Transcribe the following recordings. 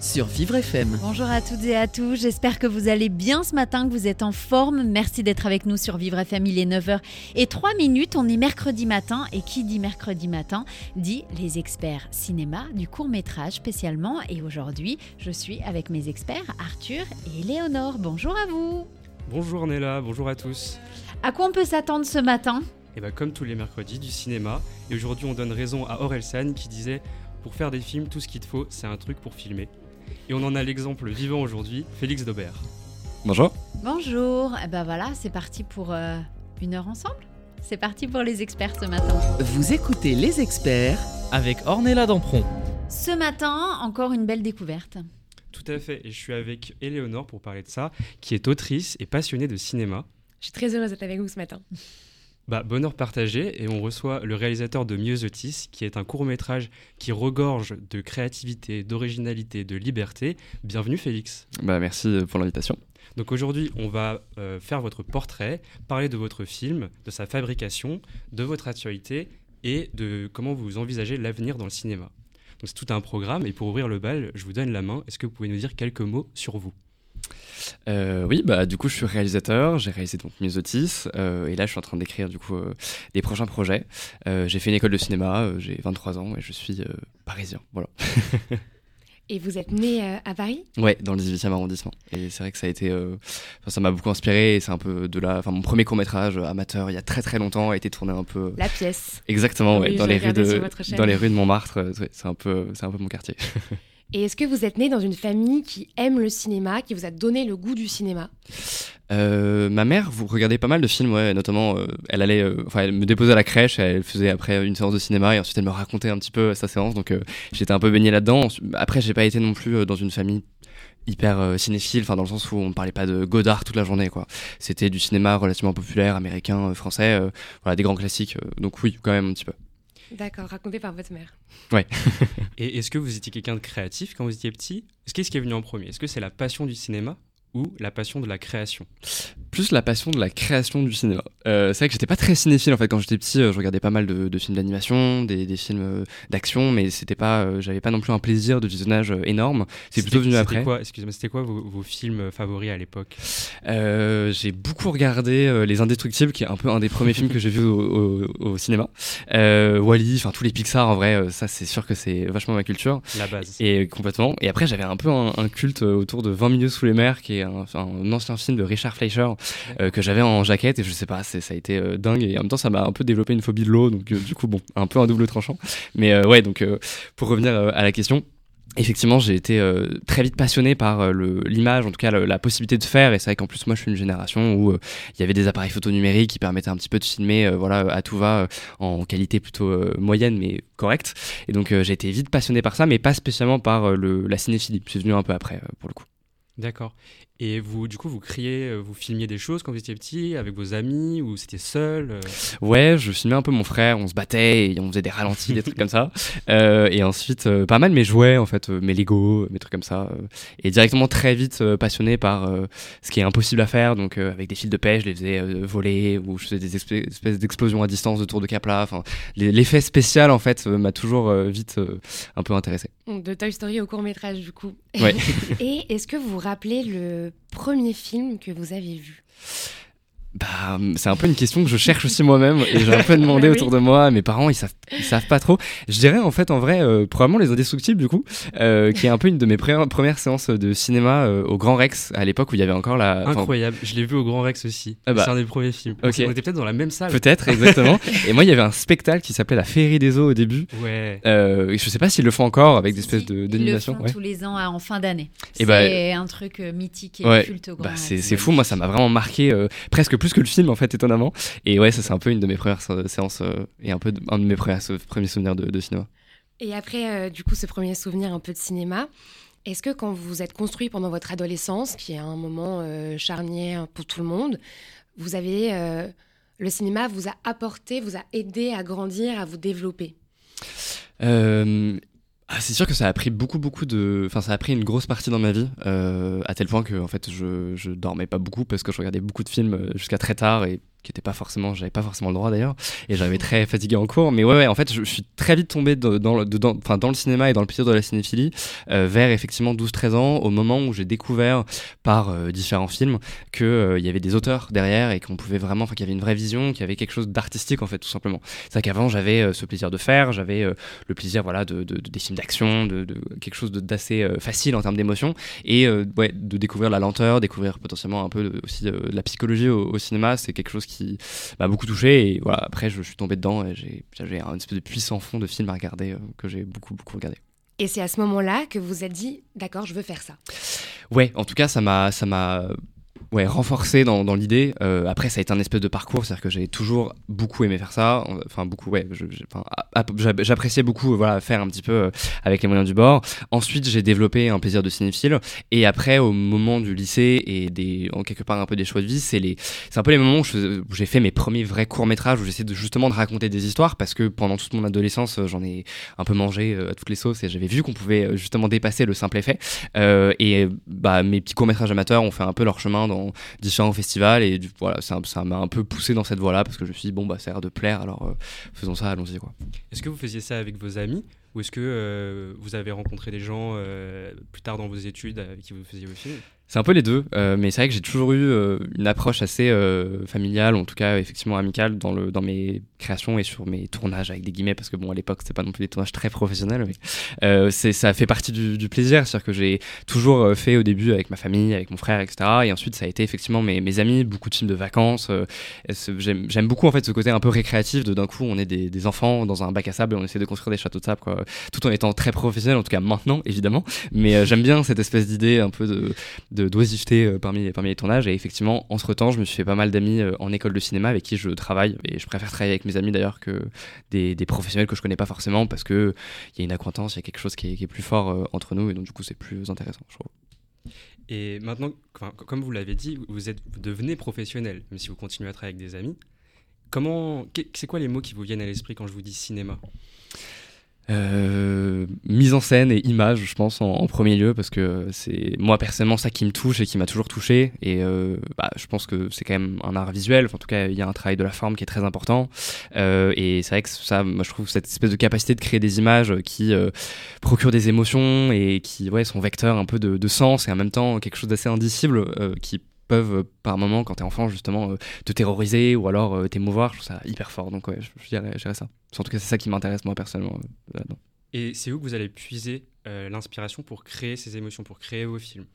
Sur Vivre FM. Bonjour à toutes et à tous, j'espère que vous allez bien ce matin, que vous êtes en forme. Merci d'être avec nous sur Vivre FM, il est 9h et 3 minutes, on est mercredi matin et qui dit mercredi matin dit les experts cinéma du court métrage spécialement et aujourd'hui je suis avec mes experts Arthur et Léonore. Bonjour à vous. Bonjour Nella, bonjour à tous. À quoi on peut s'attendre ce matin? Et bah comme tous les mercredis, du cinéma. Et aujourd'hui on donne raison à Orelsan qui disait Pour faire des films, tout ce qu'il te faut, c'est un truc pour filmer. Et on en a l'exemple vivant aujourd'hui, Félix Daubert. Bonjour. Bonjour, et ben voilà, c'est parti pour euh, une heure ensemble C'est parti pour les experts ce matin. Vous écoutez les experts Avec Ornella Dampron. Ce matin, encore une belle découverte. Tout à fait, et je suis avec Éléonore pour parler de ça, qui est autrice et passionnée de cinéma. Je suis très heureuse d'être avec vous ce matin. Bah, bonheur partagé, et on reçoit le réalisateur de Myosotis, qui est un court-métrage qui regorge de créativité, d'originalité, de liberté. Bienvenue Félix. Bah, merci pour l'invitation. Donc aujourd'hui, on va euh, faire votre portrait, parler de votre film, de sa fabrication, de votre actualité et de comment vous envisagez l'avenir dans le cinéma. Donc c'est tout un programme et pour ouvrir le bal, je vous donne la main. Est-ce que vous pouvez nous dire quelques mots sur vous? Euh, oui, bah du coup, je suis réalisateur. J'ai réalisé donc Myosotis, euh, et là, je suis en train d'écrire du coup euh, des prochains projets. Euh, j'ai fait une école de cinéma. j'ai 23 ans et je suis parisien. Voilà. Et vous êtes né à Paris? Ouais, dans le 18e arrondissement. Et c'est vrai que ça a été, ça m'a beaucoup inspiré. Et c'est un peu de là. Enfin, mon premier court métrage amateur, il y a très très longtemps, a été tourné un peu. La pièce. Exactement, ouais, dans les rues de, dans les rues de Montmartre. c'est un peu, c'est un peu mon quartier. Et est-ce que vous êtes né dans une famille qui aime le cinéma, qui vous a donné le goût du cinéma? Euh, ma mère, vous regardez pas mal de films, ouais, notamment, euh, elle allait, euh, enfin, me déposait à la crèche, elle faisait après une séance de cinéma et ensuite elle me racontait un petit peu sa séance, donc j'étais un peu baigné là-dedans. Après, j'ai pas été non plus dans une famille hyper cinéphile, enfin dans le sens où on parlait pas de Godard toute la journée, quoi. C'était du cinéma relativement populaire, américain, français, voilà, des grands classiques. donc oui, quand même un petit peu. D'accord, raconté par votre mère. Et est-ce que vous étiez quelqu'un de créatif quand vous étiez petit? Est-ce qu'est-ce qui est venu en premier? Est-ce que c'est la passion du cinéma? Ou la passion de la création plus la passion de la création du cinéma. Euh, c'est vrai que j'étais pas très cinéphile en fait quand j'étais petit. euh, je regardais pas mal de, de films d'animation, des, des films euh, d'action, mais c'était pas, euh, j'avais pas non plus un plaisir de visionnage énorme. C'est plutôt venu après. Quoi, excusez-moi, c'était quoi vos, vos films favoris à l'époque? Euh, j'ai beaucoup regardé Les Indestructibles, qui est un peu un des premiers films que j'ai vu au, au- au cinéma. Wally, enfin tous les Pixar en vrai, ça c'est sûr que c'est vachement ma culture. La base. Et complètement. Et après, j'avais un peu un, un culte autour de 20 milieux sous les mers, qui est un, ancien film de Richard Fleischer euh, que j'avais en jaquette. Et je sais pas, ça a été euh, dingue. Et en même temps, ça m'a un peu développé une phobie de l'eau. Donc, euh, du coup, bon, un peu un double tranchant. Mais ouais, donc pour revenir à la question. Effectivement, j'ai été très vite passionné par l'image, en tout cas la possibilité de faire. Et c'est vrai qu'en plus, moi, je suis une génération où il y avait des appareils photo numériques qui permettaient un petit peu de filmer, voilà, à tout va, en qualité plutôt moyenne, mais correcte. Et donc, j'ai été vite passionné par ça, mais pas spécialement par le, la cinéphilie. C'est venu un peu après, pour le coup. D'accord. Et vous, du coup, vous criez, euh, vous filmiez des choses quand vous étiez petit, avec vos amis, ou c'était seul euh? Ouais, je filmais un peu mon frère, on se battait, et on faisait des ralentis, des trucs comme ça. Euh, et ensuite, euh, pas mal mes jouets, en fait, euh, mes Lego, mes trucs comme ça. euh, et directement très vite euh, passionné par euh, ce qui est impossible à faire. Donc, euh, avec des fils de pêche, je les faisais euh, voler, ou je faisais des espèces, d'explosions à distance de tour de Capla. Enfin, les- l'effet spécial, en fait, euh, m'a toujours euh, vite euh, un peu intéressé. De Toy Story au court métrage du coup. Ouais. Et est-ce que vous vous rappelez le premier film que vous avez vu? Bah, c'est un peu une question que je cherche aussi moi-même et j'ai un peu demandé Bah oui. autour de moi. Mes parents, ils savent, ils savent pas trop. Je dirais en fait, en vrai, euh, probablement les Indestructibles du coup, euh, qui est un peu une de mes premières séances de cinéma euh, au Grand Rex à l'époque où il y avait encore la. Incroyable. Je l'ai vu au Grand Rex aussi. Ah bah. C'est un des premiers films. Ok. On était peut-être dans la même salle. Peut-être, exactement. et moi, il y avait un spectacle qui s'appelait La Féerie des eaux au début. Ouais. Euh, je sais pas s'ils le font encore avec des espèces Si, de- Ils le Ouais. tous les ans à- en fin d'année. Et C'est bah, un truc mythique et ouais, culte au Grand Bah, Rex. c'est c'est fou, moi ça m'a vraiment marqué euh, presque plus que le film en fait étonnamment. Et ouais, ça c'est un peu une de mes premières sé- séances euh, et un peu un de mes premiers, sou- premiers souvenirs de, de cinéma. Et après, euh, du coup, ce premier souvenir un peu de cinéma, Est-ce que quand vous vous êtes construit pendant votre adolescence, qui est un moment euh, charnière pour tout le monde, vous avez euh, le cinéma vous a apporté, vous a aidé à grandir, à vous développer? Euh, ah, c'est sûr que ça a pris beaucoup, beaucoup de. Enfin, ça a pris une grosse partie dans ma vie, euh, à tel point que, en fait, je, je dormais pas beaucoup parce que je regardais beaucoup de films euh, jusqu'à très tard et qui était pas forcément. J'avais pas forcément le droit d'ailleurs. Et j'avais très fatigué en cours. Mais ouais, en fait, je, suis très vite tombé dans, le, cinéma et dans le plaisir de la cinéphilie euh, vers effectivement 12-13 ans, au moment où j'ai découvert par euh, différents films qu'il il y avait des auteurs derrière et qu'on pouvait vraiment. Enfin, qu'il y avait une vraie vision, qu'il y avait quelque chose d'artistique en fait, tout simplement. C'est vrai qu'avant, j'avais euh, ce plaisir de faire, j'avais euh, le plaisir voilà de, de- de- des films d'action de, quelque chose d'assez euh, facile en termes d'émotion et euh, ouais, de découvrir la lenteur découvrir potentiellement un peu aussi la psychologie au, au cinéma c'est quelque chose qui m'a beaucoup touché et voilà après je suis tombé dedans et j'ai j'avais un espèce de puissant fond de films à regarder euh, que j'ai beaucoup beaucoup regardé Et c'est à ce moment-là que vous vous êtes dit, d'accord, je veux faire ça. Ouais, en tout cas, ça m'a, ça m'a, ouais, renforcé dans, dans l'idée. Euh, après, ça a été un espèce de parcours, c'est-à-dire que j'ai toujours beaucoup aimé faire ça. Enfin, beaucoup, ouais. J'appréciais beaucoup, euh, voilà, faire un petit peu euh, avec les moyens du bord. Ensuite, j'ai développé un plaisir de cinéphile. Et après, au moment du lycée et des, en quelque part un peu des choix de vie, c'est un peu les moments où j'ai fait mes premiers vrais courts métrages où j'essaie de justement de raconter des histoires parce que pendant toute mon adolescence, euh, j'en ai un peu mangé à toutes les sauces et j'avais vu qu'on pouvait justement dépasser le simple effet. Euh, et bah, mes petits courts-métrages amateurs ont fait un peu leur chemin dans différents festivals et du- voilà, ça m'a un peu poussé dans cette voie-là parce que je me suis dit, bon, bah, ça a l'air de plaire, alors euh, faisons ça, allons-y. Est-ce que vous faisiez ça avec vos amis ou est-ce que euh, vous avez rencontré des gens euh, plus tard dans vos études avec qui vous faisiez vos films? C'est un peu les deux, euh, mais c'est vrai que j'ai toujours eu euh, une approche assez euh, familiale, en tout cas effectivement amicale dans, le, dans mes créations et sur mes tournages avec des guillemets, parce que bon à l'époque c'était pas non plus des tournages très professionnels, euh, ça fait partie du, plaisir, c'est-à-dire que j'ai toujours euh, fait au début avec ma famille, avec mon frère, etc. Et ensuite ça a été effectivement mes, amis, beaucoup de films de vacances. euh, j'aime beaucoup en fait ce côté un peu récréatif de d'un coup on est des, des enfants dans un bac à sable et on essaie de construire des châteaux de sable, quoi. Tout en étant très professionnel, en tout cas maintenant évidemment, mais euh, j'aime bien cette espèce d'idée un peu de d'oisiveté euh, parmi, parmi les tournages. Et effectivement, entre temps, je me suis fait pas mal d'amis euh, en école de cinéma avec qui je travaille. Et je préfère travailler avec mes amis d'ailleurs que des, professionnels que je connais pas forcément parce qu'il y a une acquaintance, il y a quelque chose qui est, plus fort euh, entre nous. Et donc, du coup, c'est plus intéressant, je trouve. Et maintenant, comme vous l'avez dit, vous, êtes, devenez professionnel, même si vous continuez à travailler avec des amis. Comment, c'est quoi les mots qui vous viennent à l'esprit quand je vous dis cinéma? Euh, mise en scène et image, je pense, en, premier lieu, parce que c'est moi personnellement ça qui me touche et qui m'a toujours touché. Et euh, bah, je pense que c'est quand même un art visuel. En tout cas, il y a un travail de la forme qui est très important. Euh, et c'est vrai que ça, moi, je trouve cette espèce de capacité de créer des images qui euh, procurent des émotions et qui ouais, sont vecteurs un peu de, de sens et en même temps quelque chose d'assez indicible euh, qui peuvent euh, par moment quand t'es enfant justement euh, te terroriser ou alors euh, t'émouvoir je trouve ça hyper fort. Donc ouais je, dirais, ça. En tout cas c'est ça qui m'intéresse moi personnellement. Et c'est où que vous allez puiser l'inspiration pour créer ces émotions, pour créer vos films?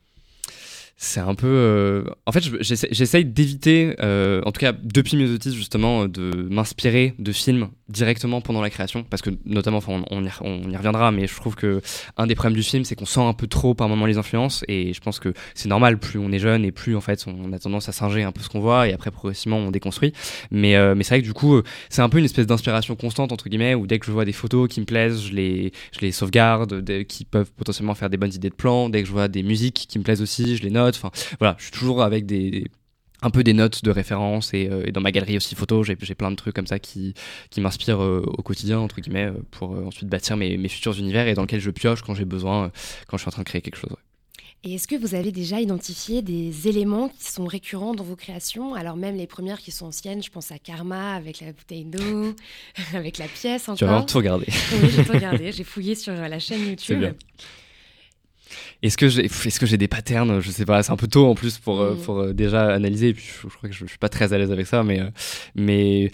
C'est un peu. euh, En fait, j'essaye d'éviter, euh, en tout cas depuis Myosotis, justement, de m'inspirer de films directement pendant la création. Parce que, notamment, enfin, on, y, reviendra, mais je trouve que un des problèmes du film, c'est qu'on sent un peu trop par moment les influences. Et je pense que c'est normal, plus on est jeune et plus, en fait, on a tendance à singer un peu ce qu'on voit. Et après, progressivement, on déconstruit. Mais, euh, mais c'est vrai que du coup, c'est un peu une espèce d'inspiration constante, entre guillemets, où dès que je vois des photos qui me plaisent, je les, je les sauvegarde, qui peuvent potentiellement faire des bonnes idées de plans. Dès que je vois des musiques qui me plaisent aussi, je les note. Enfin, voilà, je suis toujours avec des, des- un peu des notes de référence et, euh, et dans ma galerie aussi photo, j'ai j'ai plein de trucs comme ça qui, qui m'inspirent euh, au quotidien, entre guillemets, euh, pour euh, ensuite bâtir mes, mes futurs univers et dans lesquels je pioche quand j'ai besoin, quand je suis en train de créer quelque chose. ouais. Et est-ce que vous avez déjà identifié des éléments qui sont récurrents dans vos créations? Alors même les premières qui sont anciennes, je pense à Karma avec la bouteille d'eau, avec la pièce Tu vas vraiment encore. tout regarder. Oui, j'ai tout regardé, j'ai fouillé sur la chaîne YouTube. bien. Est-ce que j'ai est-ce que j'ai des patterns Je sais pas, c'est un peu tôt en plus pour, euh, Mm. pour euh, déjà analyser. Et puis je, je crois que je, je suis pas très à l'aise avec ça, mais, euh, mais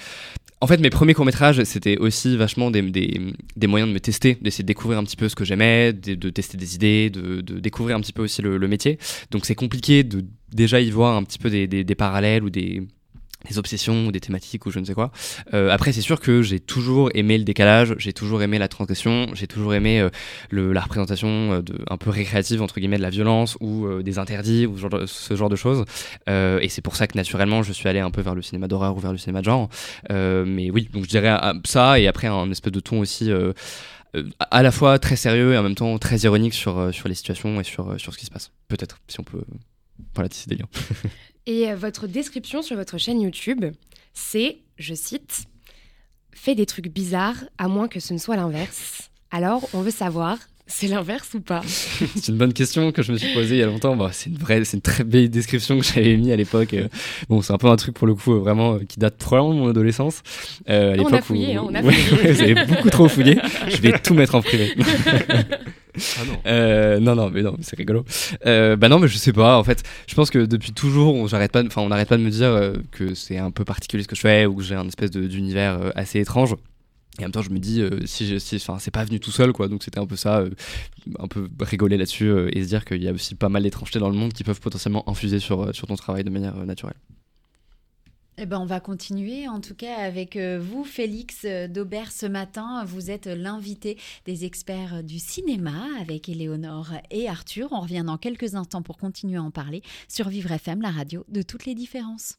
en fait, mes premiers courts-métrages, c'était aussi vachement des, des, des moyens de me tester, d'essayer de découvrir un petit peu ce que j'aimais, de, de tester des idées, de, de découvrir un petit peu aussi le, le métier. Donc c'est compliqué de déjà y voir un petit peu des, des parallèles ou des des obsessions ou des thématiques ou je ne sais quoi. Euh, après, c'est sûr que j'ai toujours aimé le décalage, j'ai toujours aimé la transgression, j'ai toujours aimé euh, le, la représentation euh, de, un peu récréative entre guillemets de la violence ou des interdits ou ce genre de, choses. Et c'est pour ça que naturellement, je suis allé un peu vers le cinéma d'horreur ou vers le cinéma de genre. Mais oui, donc je dirais euh, ça et après un espèce de ton aussi. à la fois très sérieux et en même temps très ironique sur, sur les situations et sur, sur ce qui se passe. Peut-être, si on peut. Voilà, des liens. Et euh, votre description sur votre chaîne YouTube, c'est, je cite, Fais des trucs bizarres à moins que ce ne soit l'inverse. Alors, on veut savoir, c'est l'inverse ou pas? C'est une bonne question que je me suis posée il y a longtemps. Bah, c'est une vraie, c'est une très belle description que j'avais mis à l'époque. Euh, Bon, c'est un peu un truc pour le coup euh, vraiment qui date probablement de mon adolescence. Euh, à On l'époque a où- fouillé, hein, on a Ouais, fouillé. vous avez beaucoup trop fouillé. Je vais tout mettre en privé. Ah non. Euh, non, non, mais non, c'est rigolo. Euh, bah non, mais je sais pas. En fait, je pense que depuis toujours, on j'arrête pas, enfin, on n'arrête pas de me dire euh, que c'est un peu particulier ce que je fais ou que j'ai un espèce d'univers assez étrange. Et en même temps, je me dis, euh, si, si, c'est pas venu tout seul, quoi. Donc c'était un peu ça, un peu rigoler là-dessus et se dire qu'il y a aussi pas mal d'étrangetés dans le monde qui peuvent potentiellement infuser sur, sur ton travail de manière naturelle. Eh ben, on va continuer en tout cas avec euh, vous, Félix euh, Daubert, ce matin. Vous êtes l'invité des experts du cinéma avec Éléonore et Arthur. On revient dans quelques instants pour continuer à en parler sur Vivre FM, la radio de toutes les différences.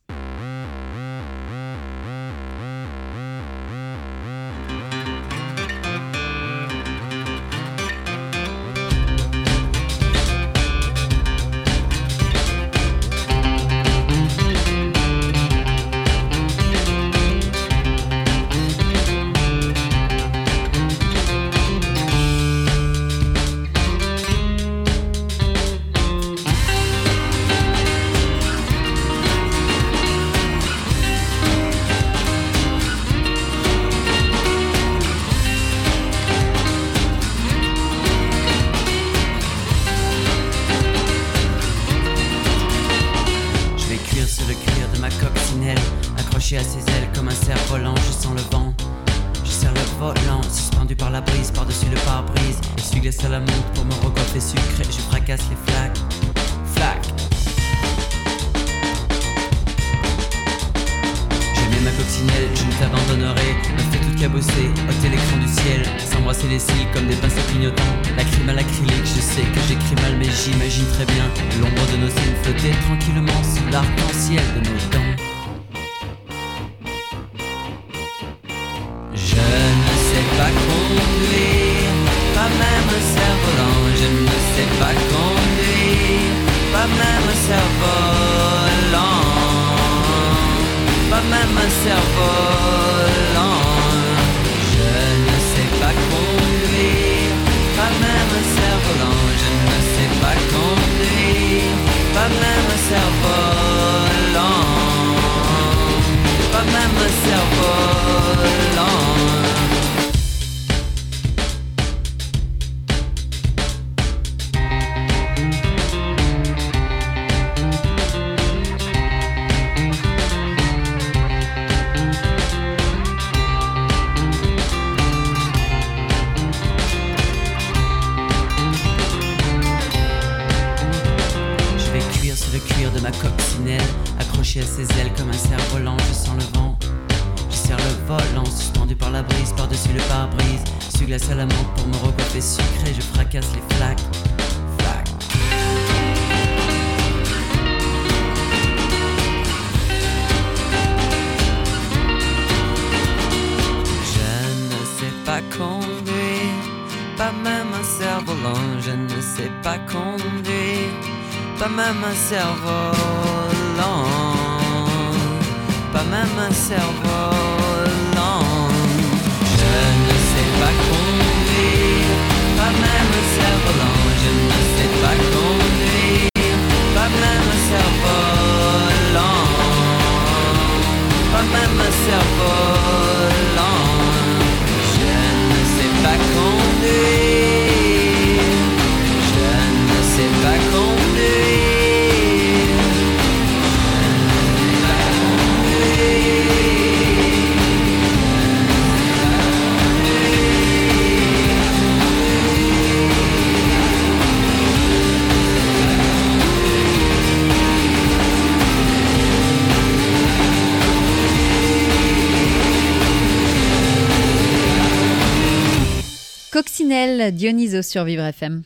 Coccinelle, Dionysos sur Vivre FM.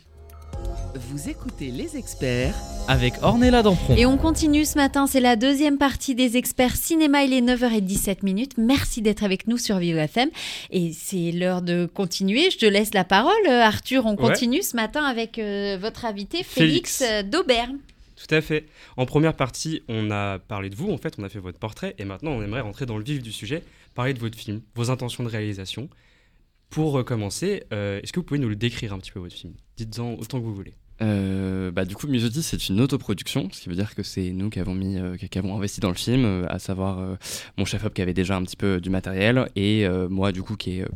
Vous écoutez les experts avec Ornella Dampron. Et on continue ce matin, c'est la deuxième partie des experts cinéma, il est 9h17 minutes. Merci d'être avec nous sur Vivre FM. Et c'est l'heure de continuer, je te laisse la parole Arthur, on continue ce matin avec euh, votre invité Félix, Félix. Euh, d'Auberne. Tout à fait. En première partie, on a parlé de vous, en fait, on a fait votre portrait, et maintenant on aimerait rentrer dans le vif du sujet, parler de votre film, vos intentions de réalisation. Pour commencer, euh, est-ce que vous pouvez nous le décrire un petit peu, votre film? Dites-en autant que vous voulez. Euh, bah, du coup, Musotis, c'est une autoproduction, ce qui veut dire que c'est nous qui avons, mis, euh, qui avons investi dans le film, à savoir mon chef-op qui avait déjà un petit peu du matériel et moi, du coup, qui est euh,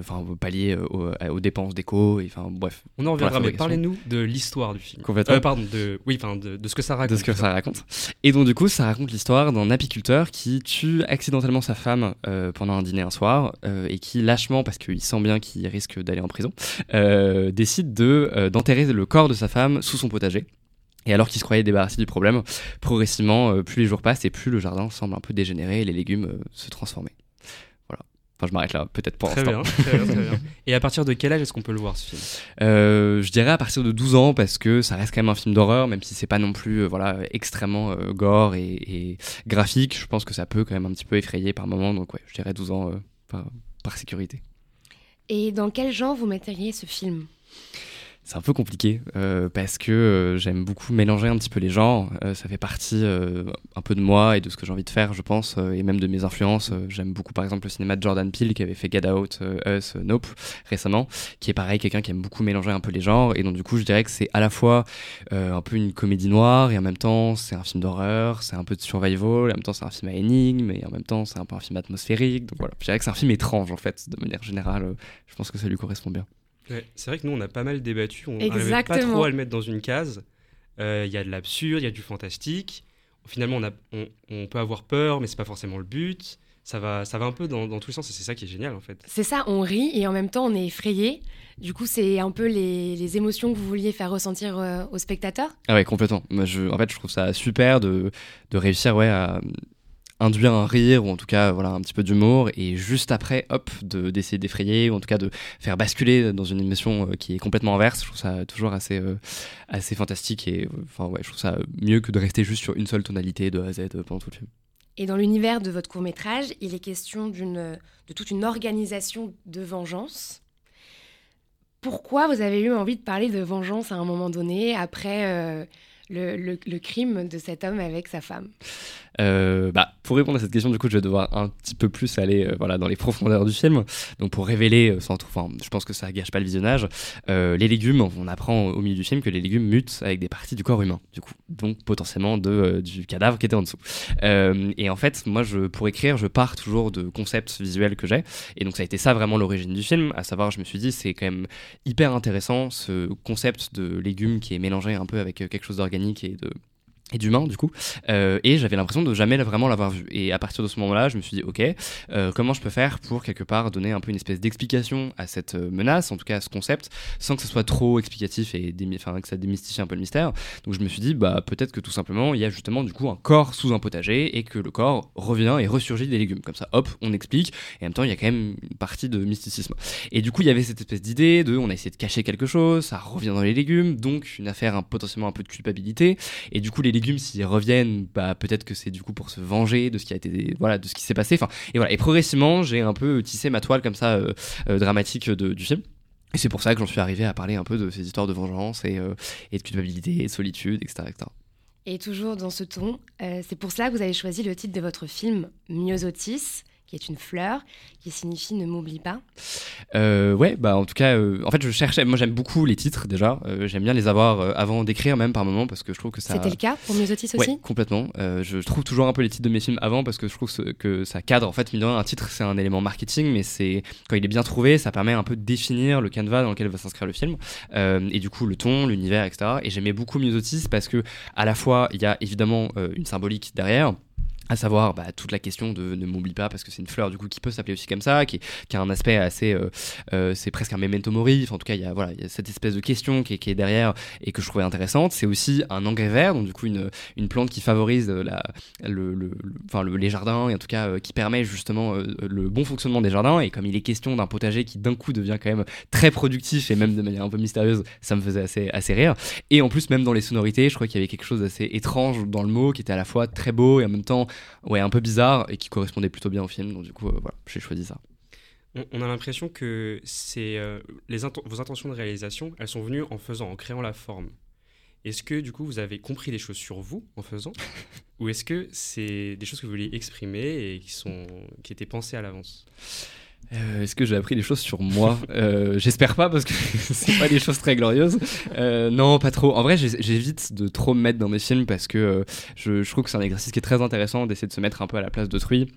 enfin pallier euh, aux, dépenses d'éco enfin bref. On en reviendra mais parlez-nous de l'histoire du film. Complètement. Euh, pardon de oui enfin de, ce que ça raconte de ce que ça raconte. Et donc du coup ça raconte l'histoire d'un apiculteur qui tue accidentellement sa femme pendant un dîner un soir et qui lâchement parce qu'il sent bien qu'il risque d'aller en prison décide de d'enterrer le corps de sa femme sous son potager. Et alors qu'il se croyait débarrassé du problème, progressivement, plus les jours passent et plus le jardin semble un peu dégénérer et les légumes se transformer je m'arrête là, peut-être pour très bien, très bien, très bien. Et à partir de quel âge est-ce qu'on peut le voir ce film? Euh, Je dirais à partir de 12 ans parce que ça reste quand même un film d'horreur, même si c'est pas non plus euh, voilà extrêmement euh, gore et, graphique. Je pense que ça peut quand même un petit peu effrayer par moment. Donc ouais, je dirais 12 ans par, par sécurité. Et dans quel genre vous metteriez ce film? C'est un peu compliqué euh, parce que euh, j'aime beaucoup mélanger un petit peu les genres. Euh, ça fait partie un peu de moi et de ce que j'ai envie de faire, je pense, et même de mes influences. j'aime beaucoup, par exemple, le cinéma de Jordan Peele qui avait fait Get Out, Us, Nope récemment, qui est pareil, quelqu'un qui aime beaucoup mélanger un peu les genres. Et donc, du coup, je dirais que c'est à la fois un peu une comédie noire et en même temps, c'est un film d'horreur, c'est un peu de survival, et en même temps, c'est un film à énigme, et en même temps, c'est un peu un film atmosphérique. Donc voilà, je dirais que c'est un film étrange en fait, de manière générale. je pense que ça lui correspond bien c'est vrai que nous, on a pas mal débattu. On n'arrivait pas trop à le mettre dans une case. Euh, il y a de l'absurde, il y a du fantastique. Finalement, on, a, on, peut avoir peur, mais c'est pas forcément le but. Ça va, ça va un peu dans, tous les sens et c'est ça qui est génial en fait. C'est ça, on rit et en même temps on est effrayé. Du coup, c'est un peu les, émotions que vous vouliez faire ressentir euh, aux spectateurs? Ah ouais, complètement. Moi, je, en fait, je trouve ça super de, de réussir ouais, à, induire un rire ou en tout cas voilà un petit peu d'humour et juste après hop de d'essayer d'effrayer ou en tout cas de faire basculer dans une émotion euh, qui est complètement inverse. Je trouve ça toujours assez euh, assez fantastique et euh, enfin ouais je trouve ça mieux que de rester juste sur une seule tonalité de A à Z pendant tout le film. Et dans l'univers de votre court métrage il est question d'une de toute une organisation de vengeance. Pourquoi vous avez eu envie de parler de vengeance à un moment donné après le, crime de cet homme avec sa femme euh, bah, pour répondre à cette question, du coup, je vais devoir un petit peu plus aller euh, voilà, dans les profondeurs du film. Donc, pour révéler, euh, sans je pense que ça gâche pas le visionnage, les légumes, on apprend au milieu du film que les légumes mutent avec des parties du corps humain, du coup, donc potentiellement de, du cadavre qui était en dessous. et en fait, moi, pour écrire, je pars toujours de concepts visuels que j'ai. Et donc, ça a été ça vraiment l'origine du film, à savoir, je me suis dit, c'est quand même hyper intéressant ce concept de légumes qui est mélangé un peu avec quelque chose d'organique et de et d'humain du coup euh, et j'avais l'impression de jamais vraiment l'avoir vu. Et à partir de ce moment-là je me suis dit ok euh, comment je peux faire pour quelque part donner un peu une espèce d'explication à cette euh, menace en tout cas à ce concept sans que ce soit trop explicatif et enfin que ça démystifie un peu le mystère. Donc je me suis dit bah peut-être que tout simplement il y a justement du coup un corps sous un potager et que le corps revient et ressurgit des légumes. Comme ça hop on explique et en même temps il y a quand même une partie de mysticisme. Et du coup il y avait cette espèce d'idée de on a essayé de cacher quelque chose ça revient dans les légumes donc une affaire potentiellement un peu de culpabilité. Et du coup les légumes s'ils reviennent, bah, peut-être que c'est du coup pour se venger de ce qui a été, voilà, de ce qui s'est passé. Enfin, et voilà. Et progressivement, j'ai un peu tissé ma toile comme ça euh, euh, dramatique de, du film. Et c'est pour ça que j'en suis arrivé à parler un peu de ces histoires de vengeance et, euh, de culpabilité, et de solitude, etc., Et toujours dans ce ton, c'est pour ça que vous avez choisi le titre de votre film, Myosotis qui est une fleur, qui signifie ne m'oublie pas. Euh, ouais, bah en tout cas, euh, en fait, je cherchais. Moi, j'aime beaucoup les titres déjà. Euh, j'aime bien les avoir avant d'écrire, même par moment, parce que je trouve que ça. C'était le cas pour Myosotis aussi Ouais, complètement. je trouve toujours un peu les titres de mes films avant, parce que je trouve que ça cadre. En fait, un titre, c'est un élément marketing, mais c'est quand il est bien trouvé, ça permet un peu de définir le canevas dans lequel va s'inscrire le film, et du coup, le ton, l'univers, etc. Et j'aimais beaucoup Myosotis parce que à la fois, il y a évidemment une symbolique derrière à savoir bah, toute la question de ne m'oublie pas parce que c'est une fleur du coup qui peut s'appeler aussi comme ça qui, a un aspect assez euh, euh, c'est presque un memento mori. En tout cas il y a voilà il y a cette espèce de question qui est, derrière et que je trouvais intéressante. C'est aussi un engrais vert donc du coup une, une plante qui favorise la, le, le, enfin, le, les jardins et en tout cas euh, qui permet justement euh, le bon fonctionnement des jardins. Et comme il est question d'un potager qui d'un coup devient quand même très productif et même de manière un peu mystérieuse ça me faisait assez, assez rire. Et en plus même dans les sonorités je crois qu'il y avait quelque chose d'assez étrange dans le mot qui était à la fois très beau et en même temps ouais, un peu bizarre et qui correspondait plutôt bien au film. Donc du coup, euh, voilà, j'ai choisi ça. On, on a l'impression que c'est euh, les int vos intentions de réalisation, elles sont venues en faisant, en créant la forme. Est-ce que du coup vous avez compris des choses sur vous en faisant, ou est-ce que c'est des choses que vous vouliez exprimer et qui sont qui étaient pensées à l'avance? Euh, Est-ce que j'ai appris des choses sur moi? Euh, J'espère pas parce que c'est pas des choses très glorieuses. Euh, non, pas trop. En vrai, j'évite de trop me mettre dans mes films parce que euh, je, je, trouve que c'est un exercice qui est très intéressant d'essayer de se mettre un peu à la place d'autrui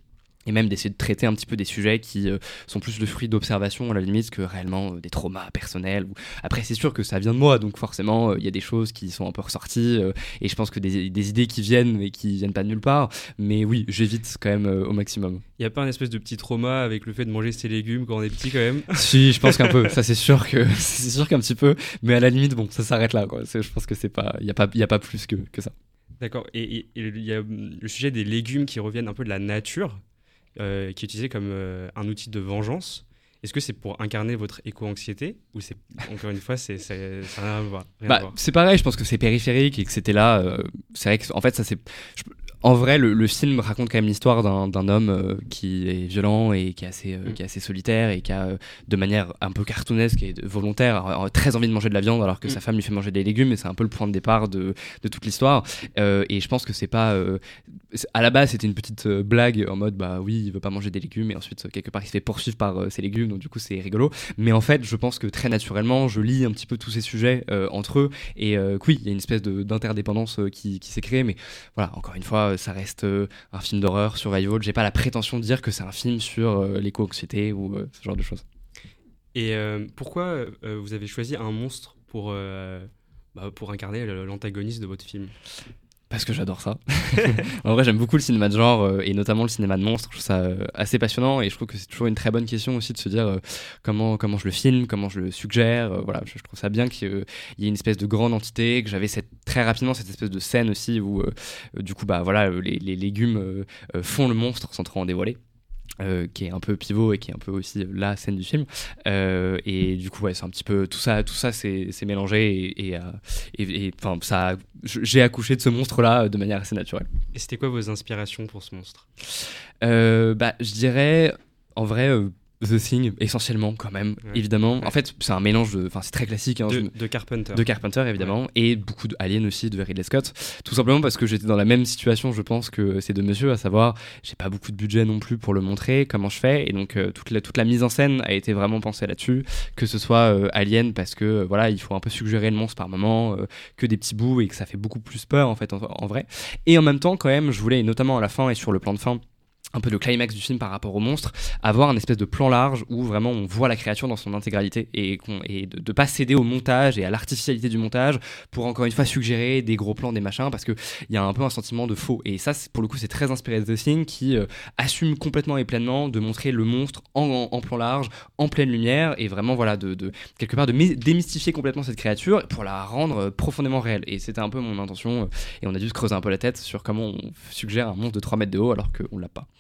et même d'essayer de traiter un petit peu des sujets qui euh, sont plus le fruit d'observation à la limite que réellement euh, des traumas personnels. Ou... Après, c'est sûr que ça vient de moi, donc forcément, il euh, y a des choses qui sont un peu ressorties, et je pense que des, des, idées qui viennent et qui viennent pas de nulle part. Mais oui, j'évite quand même au maximum. Il n'y a pas un espèce de petit trauma avec le fait de manger ses légumes quand on est petit quand même? Si, je pense qu'un peu. Ça, c'est sûr que c'est sûr qu'un petit peu, mais à la limite, bon, ça s'arrête là. Quoi. Je pense que c'est pas, il y a pas, il a pas plus que, que ça. D'accord. Et il y a le sujet des légumes qui reviennent un peu de la nature euh, qui est utilisé comme euh, un outil de vengeance. Est-ce que c'est pour incarner votre éco-anxiété ou c'est encore une fois c'est ça n'a rien à voir bah, C'est pareil, je pense que c'est périphérique et que c'était là. Euh, c'est vrai que en fait ça c'est en vrai, le, le, film raconte quand même l'histoire d'un homme euh, qui est violent et qui est assez, euh, mm. qui est assez solitaire et qui a, euh, de manière un peu cartoonesque et volontaire, très envie de manger de la viande alors que mm. sa femme lui fait manger des légumes et c'est un peu le point de départ de, de toute l'histoire. et je pense que c'est pas. à la base, c'était une petite blague en mode bah oui, il veut pas manger des légumes et ensuite, quelque part, il se fait poursuivre par ses légumes donc du coup, c'est rigolo. Mais en fait, je pense que très naturellement, je lis un petit peu tous ces sujets entre eux et oui, il y a une espèce d'interdépendance qui, qui s'est créée, mais voilà, encore une fois, ça reste euh, un film d'horreur, survival. J'ai pas la prétention de dire que c'est un film sur euh, l'éco-anxiété ou euh, ce genre de choses. Et pourquoi vous avez choisi un monstre pour, bah, pour incarner l'antagoniste de votre film? Parce que j'adore ça. en vrai, j'aime beaucoup le cinéma de genre euh, et notamment le cinéma de monstres. Je trouve ça euh, assez passionnant et je trouve que c'est toujours une très bonne question aussi de se dire euh, comment, comment je le filme, comment je le suggère. voilà, je, trouve ça bien qu'il y ait une espèce de grande entité, que j'avais cette, très rapidement cette espèce de scène aussi où, du coup, bah voilà, les légumes font le monstre sans trop en dévoiler. Euh, qui est un peu pivot et qui est un peu aussi la scène du film. Euh, et du coup ouais c'est un petit peu tout ça tout ça c'est mélangé et, et, et, et ça j'ai accouché de ce monstre là de manière assez naturelle. Et c'était quoi vos inspirations pour ce monstre? Euh, bah je dirais en vrai The Thing, essentiellement, quand même, ouais. évidemment. Ouais. En fait, c'est un mélange de. Enfin, c'est très classique. Hein, de, je... de, Carpenter. De Carpenter, évidemment. Ouais. Et beaucoup d'Alien aussi, de Ridley Scott. Tout simplement parce que j'étais dans la même situation, je pense, que ces deux messieurs, à savoir, j'ai pas beaucoup de budget non plus pour le montrer, comment je fais. Et donc, euh, toute, la, toute la mise en scène a été vraiment pensée là-dessus. Que ce soit euh, Alien, parce que, euh, voilà, il faut un peu suggérer le monstre par moment, que des petits bouts, et que ça fait beaucoup plus peur, en fait, en, en vrai. Et en même temps, quand même, je voulais, notamment à la fin et sur le plan de fin, un peu le climax du film par rapport au monstre, avoir un espèce de plan large où vraiment on voit la créature dans son intégralité et, et de ne pas céder au montage et à l'artificialité du montage pour encore une fois suggérer des gros plans, des machins, parce qu'il y a un peu un sentiment de faux. Et ça, pour le coup, c'est très inspiré de The Thing qui euh, assume complètement et pleinement de montrer le monstre en, plan large, en pleine lumière et vraiment, voilà, de, quelque part de démystifier complètement cette créature pour la rendre euh, profondément réelle. Et c'était un peu mon intention euh, et on a dû se creuser un peu la tête sur comment on suggère un monstre de 3 mètres de haut alors qu'on l'a pas.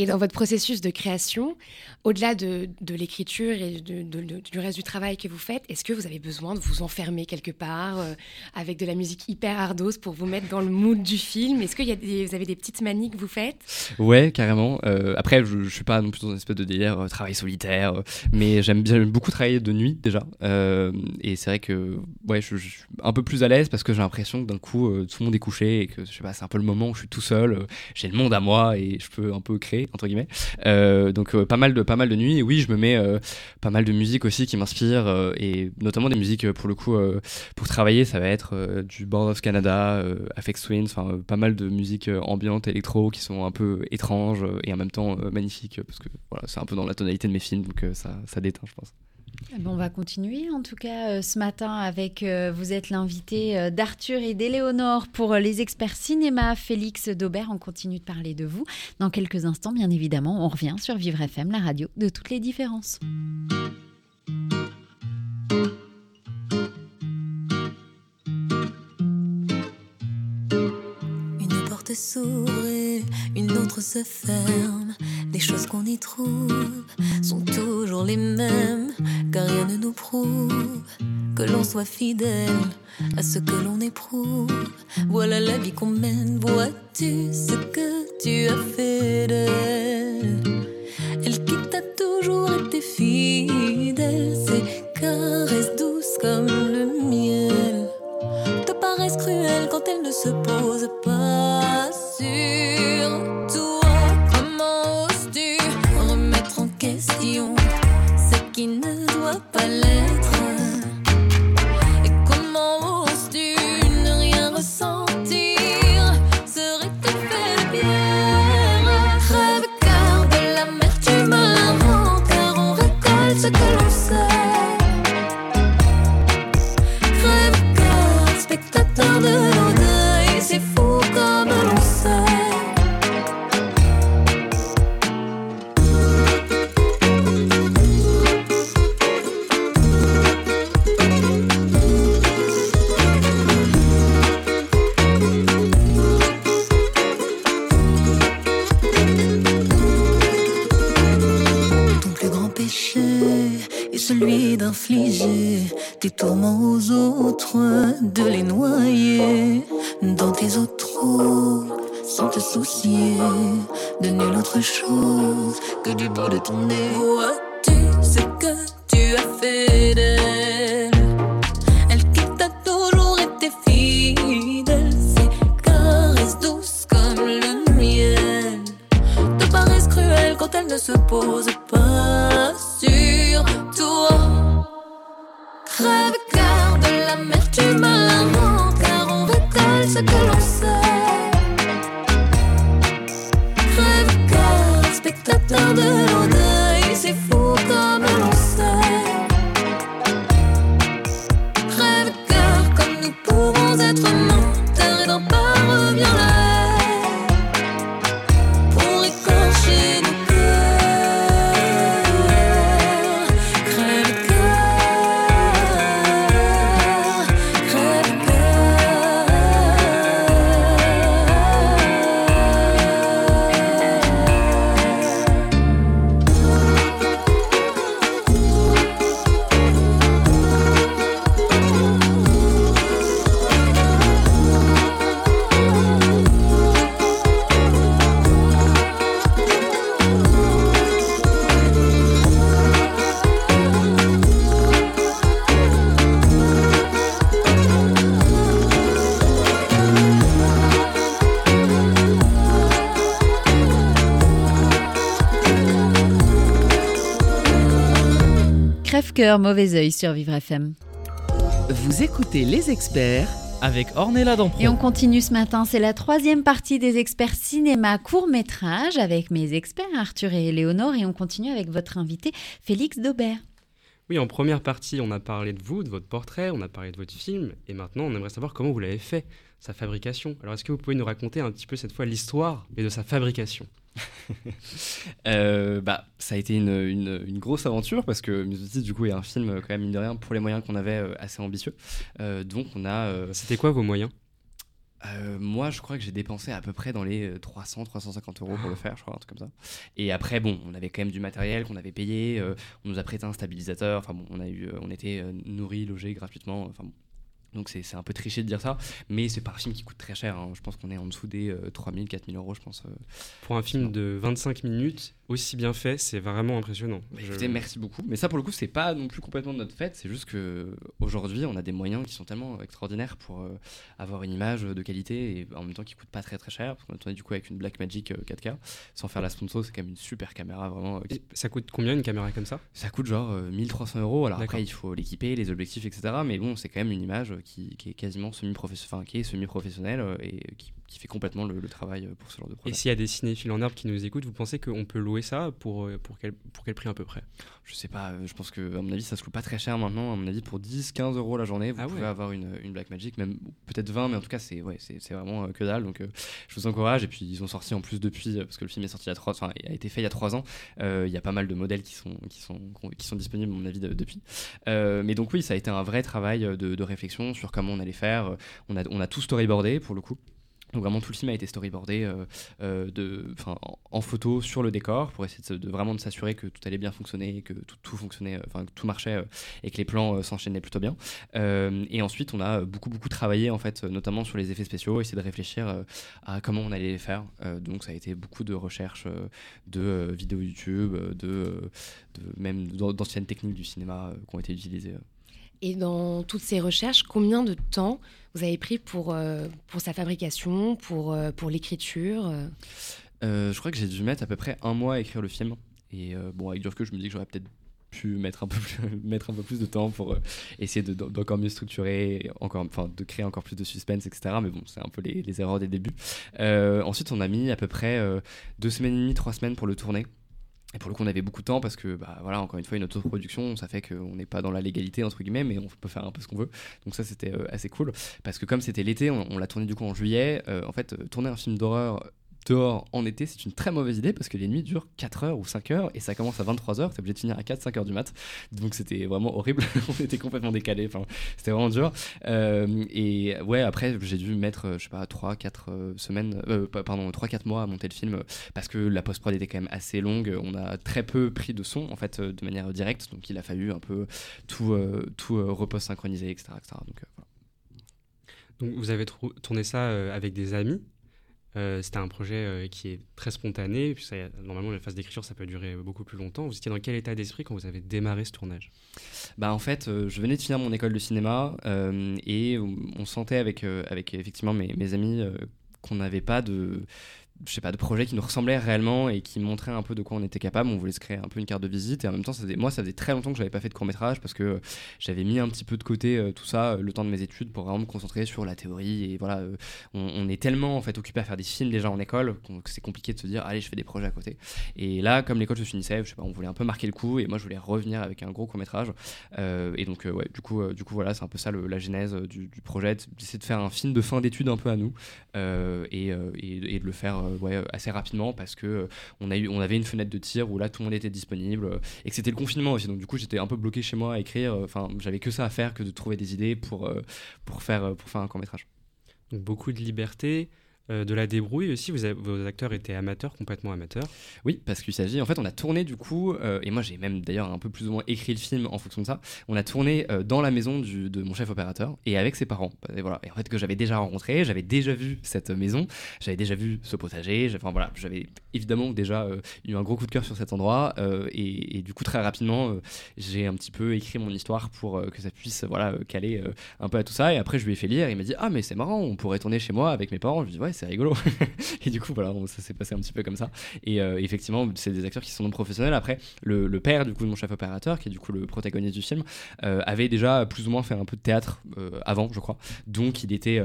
Et dans votre processus de création, au-delà de, l'écriture et du reste du travail que vous faites, est-ce que vous avez besoin de vous enfermer quelque part euh, avec de la musique hyper ardos pour vous mettre dans le mood du film? Est-ce que vous avez des petites manies que vous faites? Ouais, carrément. Euh, après, je, je suis pas non plus dans une espèce de délire euh, travail solitaire, euh, mais j'aime bien beaucoup travailler de nuit déjà. Et c'est vrai que ouais, je, suis un peu plus à l'aise parce que j'ai l'impression que d'un coup tout le monde est couché et que c'est un peu le moment où je suis tout seul, j'ai le monde à moi et je peux un peu créer entre guillemets. Euh, donc euh, pas mal de pas mal de nuits. Oui, je me mets euh, pas mal de musique aussi qui m'inspire et notamment des musiques pour le coup pour travailler, ça va être du Board of Canada, Afex Twins, enfin pas mal de musique ambiante électro qui sont un peu étranges et en même temps magnifiques parce que voilà, c'est un peu dans la tonalité de mes films donc ça ça déteint, je pense. Eh ben, on va continuer en tout cas euh, ce matin avec, euh, vous êtes l'invité euh, d'Arthur et d'Éléonore pour les experts cinéma. Félix Daubert, on continue de parler de vous. Dans quelques instants, bien évidemment, on revient sur Vivre FM, la radio de toutes les différences. Une autre se ferme. Les choses qu'on y trouve sont toujours les mêmes, car rien ne nous prouve que l'on soit fidèle à ce que l'on éprouve. Voilà la vie qu'on mène, vois-tu ce que tu as fait d'elle? Elle qui t'a toujours été fidèle, ses caresses douces comme le miel. Te paraissent cruelles quand elles ne se posent pas sur Mauvais œil sur Vivre FM. Vous écoutez les experts Avec Ornella Dampron. Et on continue ce matin, c'est la troisième partie des experts cinéma court-métrage avec mes experts Arthur et Léonore et on continue avec votre invité Félix Daubert. Oui, en première partie, on a parlé de vous, de votre portrait, on a parlé de votre film, et maintenant, on aimerait savoir comment vous l'avez fait, sa fabrication. Alors, est-ce que vous pouvez nous raconter un petit peu cette fois l'histoire, mais de sa fabrication? Euh, bah, ça a été une, une- une grosse aventure parce que Musoti, du coup, est un film, euh, quand même, mine de rien, pour les moyens qu'on avait, euh, assez ambitieux. Euh, donc, on a. C'était quoi vos moyens? Euh, moi, je crois que j'ai dépensé à peu près dans les 300-350 euros pour le faire, je crois, un truc comme ça. Et après, bon, on avait quand même du matériel qu'on avait payé, euh, on nous a prêté un stabilisateur, enfin bon, on, a eu, on était nourris, logés gratuitement, enfin bon. Donc c'est un peu triché de dire ça, mais c'est pas un film qui coûte très cher. hein. Je pense qu'on est en dessous des 3000, 4000 euros, je pense. euh. Pour un film de 25 minutes, aussi bien fait, c'est vraiment impressionnant. Bah, Je- écoutez, merci beaucoup. Mais ça, pour le coup, c'est pas non plus complètement de notre fait. C'est juste que aujourd'hui, on a des moyens qui sont tellement extraordinaires pour euh, avoir une image de qualité et en même temps qui coûte pas très très cher. Parce qu'on a tourné du coup avec une Blackmagic euh, 4K, sans faire la sponsor, c'est quand même une super caméra vraiment. euh, qui- ça coûte combien une caméra comme ça? Ça coûte genre euh, 1300 euros. Alors après, il faut l'équiper, les objectifs, etc. Mais bon, c'est quand même une image qui, est quasiment semi-professionnelle, enfin, qui est semi-professionnelle euh, et qui, qui fait complètement le, le travail euh, pour ce genre de Et projet. s'il y a des cinéphiles en herbe qui nous écoutent, vous pensez qu'on peut louer ça pour, euh, pour, quel, pour quel prix à peu près? Je sais pas, euh, je pense que à mon avis ça se loue pas très cher maintenant. À mon avis pour 10-15 euros la journée, vous Ah pouvez ouais. avoir une, une Black Magic, même peut-être 20, mais en tout cas c'est ouais, c'est vraiment euh, que dalle. Donc euh, je vous encourage. Et puis ils ont sorti en plus depuis, parce que le film est sorti il y a 3, enfin a été fait il y a 3 ans. Il y a pas mal de modèles qui sont qui sont qui sont disponibles à mon avis de- depuis. Mais donc oui, ça a été un vrai travail de, de réflexion sur comment on allait faire. On a on a tout storyboardé pour le coup. Donc vraiment tout le film a été storyboardé euh, euh, en, photo sur le décor pour essayer de, vraiment de s'assurer que tout allait bien fonctionner, que tout, tout fonctionnait, euh, enfin que tout marchait et que les plans s'enchaînaient plutôt bien. Et ensuite on a beaucoup beaucoup travaillé en fait, notamment sur les effets spéciaux, essayer de réfléchir à comment on allait les faire. Donc ça a été beaucoup de recherches de vidéos YouTube, de, même d'an- d'anciennes techniques du cinéma qui ont été utilisées. Et dans toutes ces recherches, combien de temps vous avez pris pour, euh, pour sa fabrication, pour, euh, pour l'écriture euh? Je crois que j'ai dû mettre à peu près un mois à écrire le film. Et bon, avec du je me dis que j'aurais peut-être pu mettre un peu plus, mettre un peu plus de temps pour essayer de- d'en- d'encore mieux structurer, encore, de créer encore plus de suspense, etc. Mais bon, c'est un peu les, erreurs des débuts. Ensuite, on a mis à peu près deux semaines et demie, trois semaines pour le tourner. Et pour le coup, on avait beaucoup de temps parce que, bah, voilà, encore une fois, une autoproduction, ça fait qu'on n'est pas dans la légalité, entre guillemets, mais on peut faire un peu ce qu'on veut. Donc ça, c'était euh, assez cool. Parce que comme c'était l'été, on, l'a tourné du coup en juillet. euh, en fait, euh, tourner un film d'horreur dehors en été, c'est une très mauvaise idée parce que les nuits durent 4 heures ou 5 heures et ça commence à 23 heures. T'es obligé de finir à 4-5 heures du mat. Donc c'était vraiment horrible. on était complètement décalés. Enfin, c'était vraiment dur. Euh, et ouais, après, j'ai dû mettre, euh, je sais pas, 3-4 semaines, euh, pas- pardon, 3-4 mois à monter le film parce que la post-prod était quand même assez longue. On a très peu pris de son en fait de manière directe. Donc il a fallu un peu tout, euh, tout euh, repost synchroniser, etc. etc. Donc. Donc vous avez tourné ça avec des amis. Euh, C'était un projet euh, qui est très spontané. Puis ça, normalement, la phase d'écriture, ça peut durer beaucoup plus longtemps. Vous étiez dans quel état d'esprit quand vous avez démarré ce tournage? Bah en fait, euh, je venais de finir mon école de cinéma et on, sentait avec, avec effectivement mes, amis qu'on n'avait pas de je sais pas de projet qui nous ressemblait réellement et qui montrait un peu de quoi on était capable. On voulait se créer un peu une carte de visite et en même temps moi ça faisait très longtemps que j'avais pas fait de court métrage parce que euh, j'avais mis un petit peu de côté euh, tout ça euh, le temps de mes études pour vraiment me concentrer sur la théorie et voilà on, est tellement en fait occupé à faire des films déjà en école que c'est compliqué de se dire allez je fais des projets à côté. Et là comme l'école se finissait je sais pas on voulait un peu marquer le coup et moi je voulais revenir avec un gros court métrage et donc, ouais, du coup, du coup, voilà, c'est un peu ça la genèse du, projet, d'essayer de faire un film de fin d'études un peu à nous et, et- de le faire ouais, assez rapidement parce que euh, on, a eu, on avait une fenêtre de tir où là tout le monde était disponible euh, et que c'était le confinement aussi. Donc, du coup, j'étais un peu bloqué chez moi à écrire. euh, Enfin, j'avais que ça à faire que de trouver des idées pour, euh, pour, faire, euh, pour faire un court métrage. Donc beaucoup de liberté, euh, de la débrouille aussi. Vos acteurs étaient amateurs, complètement amateurs. Oui, parce qu'il s'agit. En fait, on a tourné du coup, euh, et moi j'ai même d'ailleurs un peu plus ou moins écrit le film en fonction de ça. On a tourné euh, dans la maison de mon chef opérateur et avec ses parents. Et voilà. Et en fait, que j'avais déjà rencontré, j'avais déjà vu cette maison, j'avais déjà vu ce potager. Enfin voilà, j'avais évidemment déjà eu un gros coup de cœur sur cet endroit. et, et du coup, très rapidement, j'ai un petit peu écrit mon histoire pour que ça puisse voilà caler un peu à tout ça. Et après, je lui ai fait lire. Il m'a dit ah mais c'est marrant, on pourrait tourner chez moi avec mes parents. Je lui ai ouais c'est rigolo. et du coup voilà, ça s'est passé un petit peu comme ça. Et euh, effectivement, c'est des acteurs qui sont non professionnels. Après, le, père du coup de mon chef opérateur, qui est du coup le protagoniste du film, euh, avait déjà plus ou moins fait un peu de théâtre euh, avant, je crois. Donc il était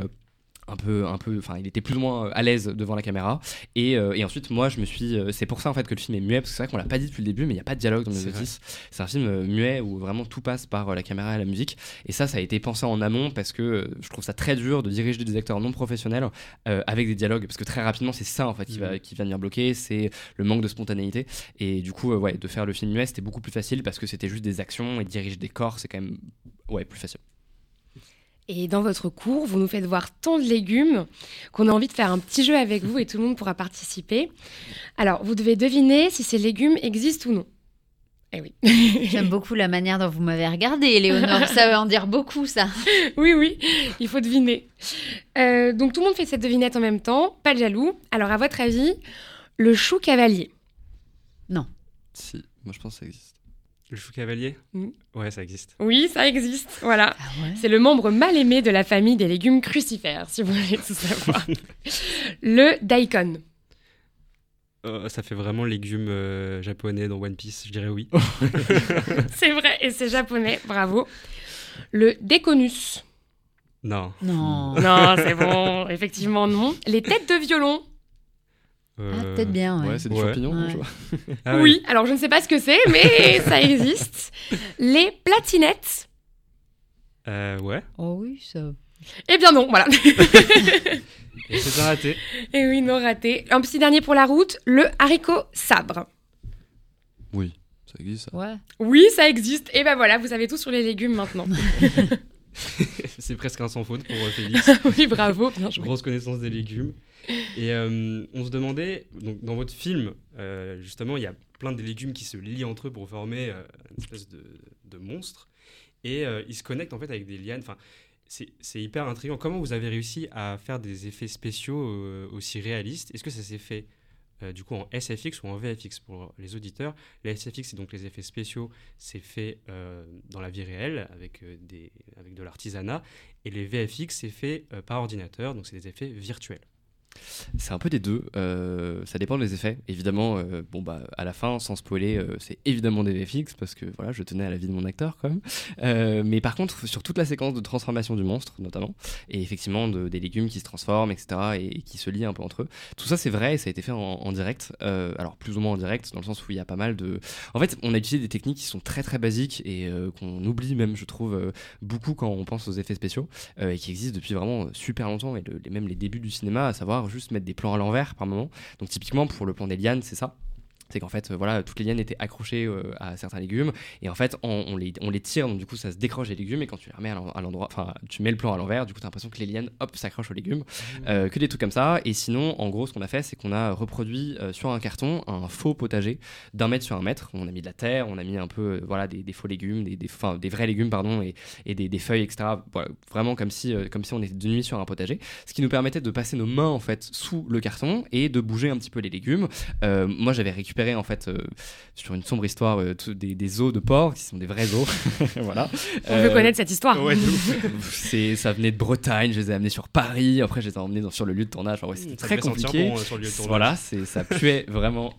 un peu un peu enfin il était plus ou moins euh, à l'aise devant la caméra. Et, euh, et ensuite moi je me suis euh, c'est pour ça en fait que le film est muet parce que c'est vrai qu'on l'a pas dit depuis le début mais il n'y a pas de dialogue dans les notices c'est un film muet où vraiment tout passe par la caméra et la musique. Et ça ça a été pensé en amont parce que je trouve ça très dur de diriger des acteurs non professionnels euh, avec des dialogues parce que très rapidement c'est ça en fait qui va qui va venir bloquer c'est le manque de spontanéité. Et du coup euh, ouais de faire le film muet c'était beaucoup plus facile parce que c'était juste des actions et diriger des corps c'est quand même ouais plus facile Et dans votre cours, vous nous faites voir tant de légumes qu'on a envie de faire un petit jeu avec vous et tout le monde pourra participer. Alors, vous devez deviner si ces légumes existent ou non. Eh oui. J'aime beaucoup la manière dont vous m'avez regardé, Éléonore. Ça veut en dire beaucoup, ça. oui, oui, il faut deviner. Euh, donc tout le monde fait cette devinette en même temps, pas de jaloux. Alors à votre avis, le chou cavalier? si moi je pense que ça existe Le chou cavalier Mm. Ouais, ça existe. Oui, ça existe. Voilà. Ah ouais C'est le membre mal aimé de la famille des légumes crucifères, si vous voulez tout savoir. le daikon. Euh, ça fait vraiment légumes euh, japonais dans One Piece, je dirais oui. C'est vrai, et c'est japonais, bravo. Le déconus. Non. Non. Non, c'est bon, effectivement non. Les têtes de violon. Ah, Euh, peut-être bien, ouais. Ouais, c'est des Ouais. champignons. Ouais. je vois. ah oui, alors je ne sais pas ce que c'est, mais ça existe. Les platinettes. Euh, ouais. Oh oui, ça. Eh bien non, voilà. Et c'est un raté. Et oui, non raté. Un petit dernier pour la route, le haricot sabre. Oui, ça existe. ça. Ouais. Oui, ça existe. Et ben voilà, vous savez tout sur les légumes maintenant. c'est presque un sans faute pour euh, Félix. oui, bravo, bien joué. Grosse connaissance des légumes. Et euh, on se demandait, donc dans votre film, euh, justement, il y a plein de légumes qui se lient entre eux pour former euh, une espèce de, de monstre. Et ils se connectent en fait avec des lianes. Enfin, c'est hyper intriguant. Comment vous avez réussi à faire des effets spéciaux aussi réalistes? Est-ce que ça s'est fait du coup en SFX ou en VFX pour les auditeurs Les SFX, c'est donc les effets spéciaux, c'est fait euh, dans la vie réelle avec, euh, des, avec de l'artisanat. Et les VFX, c'est fait euh, par ordinateur, donc c'est des effets virtuels. C'est un peu des deux. euh, ça dépend des effets. Évidemment, euh, bon bah à la fin, sans spoiler, euh, c'est évidemment des VFX parce que voilà, je tenais à la vie de mon acteur quand même. Mais par contre, sur toute la séquence de transformation du monstre, notamment, et effectivement de- des légumes qui se transforment, etc., et, qui se lient un peu entre eux. Tout ça, c'est vrai, et ça a été fait en, direct. Alors plus ou moins en direct, dans le sens où il y a pas mal de. En fait, on a utilisé des techniques qui sont très très basiques et qu'on oublie même, je trouve, beaucoup quand on pense aux effets spéciaux et qui existent depuis vraiment super longtemps et même les débuts du cinéma, à savoir juste mettre des plans à l'envers par moment. Donc typiquement pour le plan des lianes, c'est ça. C'est qu'en fait, euh, voilà, toutes les lianes étaient accrochées euh, à certains légumes et en fait, on, on les, on les tire, donc du coup, ça se décroche les légumes et quand tu les remets à l'en- à l'endroit, enfin, tu mets le plan à l'envers, du coup, t'as l'impression que les lianes, hop, s'accrochent aux légumes, Euh, que des trucs comme ça. Et sinon, en gros, ce qu'on a fait, c'est qu'on a reproduit euh, sur un carton un faux potager d'un mètre sur un mètre. On a mis de la terre, on a mis un peu, voilà, des, des faux légumes, des, des, enfin, des vrais légumes, pardon, et, et des, des feuilles, etc. Voilà, vraiment comme si, comme si on était de nuit sur un potager. Ce qui nous permettait de passer nos mains en fait sous le carton et de bouger un petit peu les légumes. Moi, j'avais récupéré en fait euh, sur une sombre histoire euh, des, des os de porc qui sont des vrais os. voilà. On veut Euh, connaître cette histoire. Ouais, c'est ça venait de Bretagne, je les ai amenés sur Paris, après je les ai emmenés dans- sur le lieu de tournage. Ouais, c'était très compliqué. bon, sur le lieu de tournage. Voilà, c'est ça puait vraiment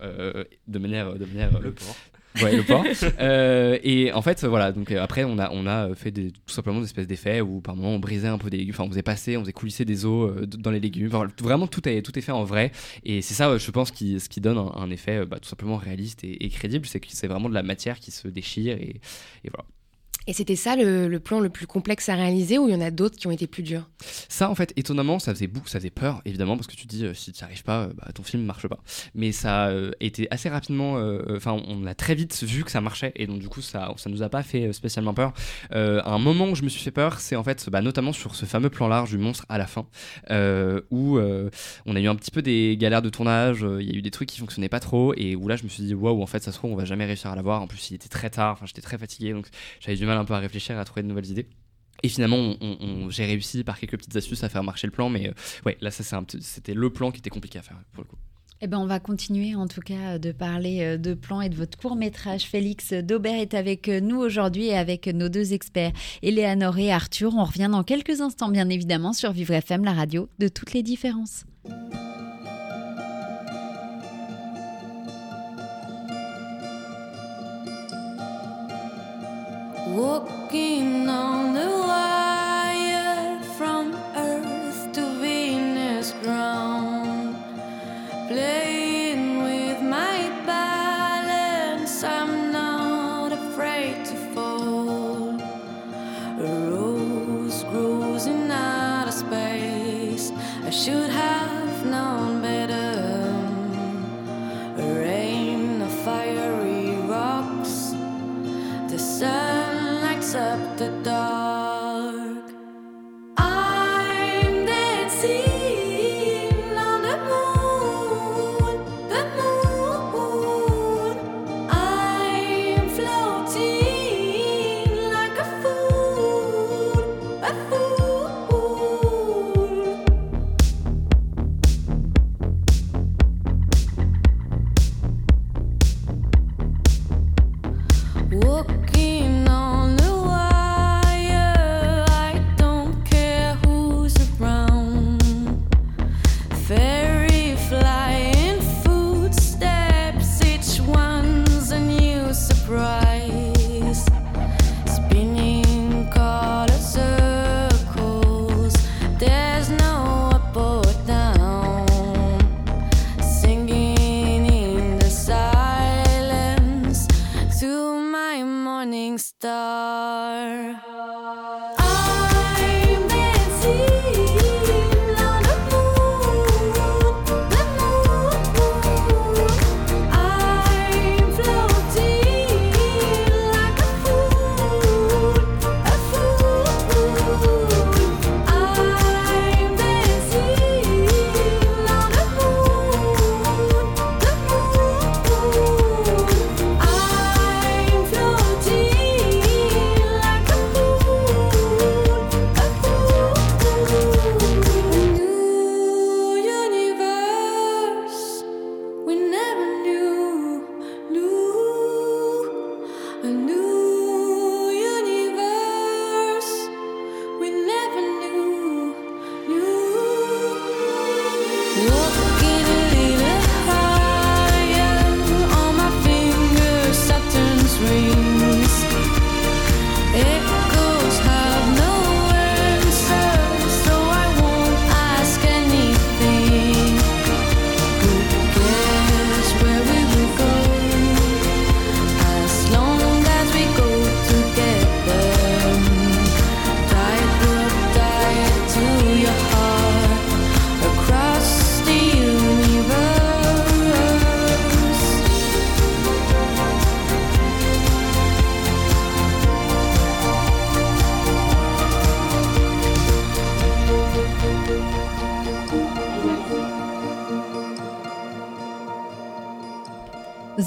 de manière de manière Le porc. Ouais, le porc. Euh, et en fait, voilà. Donc euh, après, on a on a fait des, tout simplement des espèces d'effets où par moment on brisait un peu des légumes. Enfin, on faisait passer, on faisait coulisser des os euh, dans les légumes. Enfin, vraiment, tout est tout est fait en vrai. Et c'est ça, euh, je pense, qui ce qui donne un, un effet euh, bah, tout simplement réaliste et, et crédible, c'est que c'est vraiment de la matière qui se déchire et, et voilà. Et c'était ça le, plan le plus complexe à réaliser ou il y en a d'autres qui ont été plus durs? Ça, en fait, étonnamment, ça faisait beaucoup, ça faisait peur, évidemment, parce que tu te dis, euh, si tu n'y arrives pas, euh, bah, ton film marche pas. Mais ça a euh, été assez rapidement, enfin, on a très vite vu que ça marchait, et donc du coup, ça, ça nous a pas fait spécialement peur. Un moment où je me suis fait peur, c'est en fait, bah, notamment sur ce fameux plan large du monstre à la fin, où on a eu un petit peu des galères de tournage, il y a eu des trucs qui fonctionnaient pas trop, et où là, je me suis dit, waouh, en fait, ça se trouve, on va jamais réussir à l'avoir. En plus, il était très tard, j'étais très fatigué, donc j'avais du mal un peu à réfléchir, à trouver de nouvelles idées. Et finalement, j'ai réussi par quelques petites astuces à faire marcher le plan, mais euh, ouais, là, ça, c'était le plan qui était compliqué à faire pour le coup. Eh ben, on va continuer en tout cas de parler euh, de plans et de votre court métrage. Félix Daubert est avec euh, nous aujourd'hui et avec nos deux experts, Eleanor et Arthur. On revient dans quelques instants, bien évidemment, sur Vivre FM, la radio de toutes les différences. Walking on the wire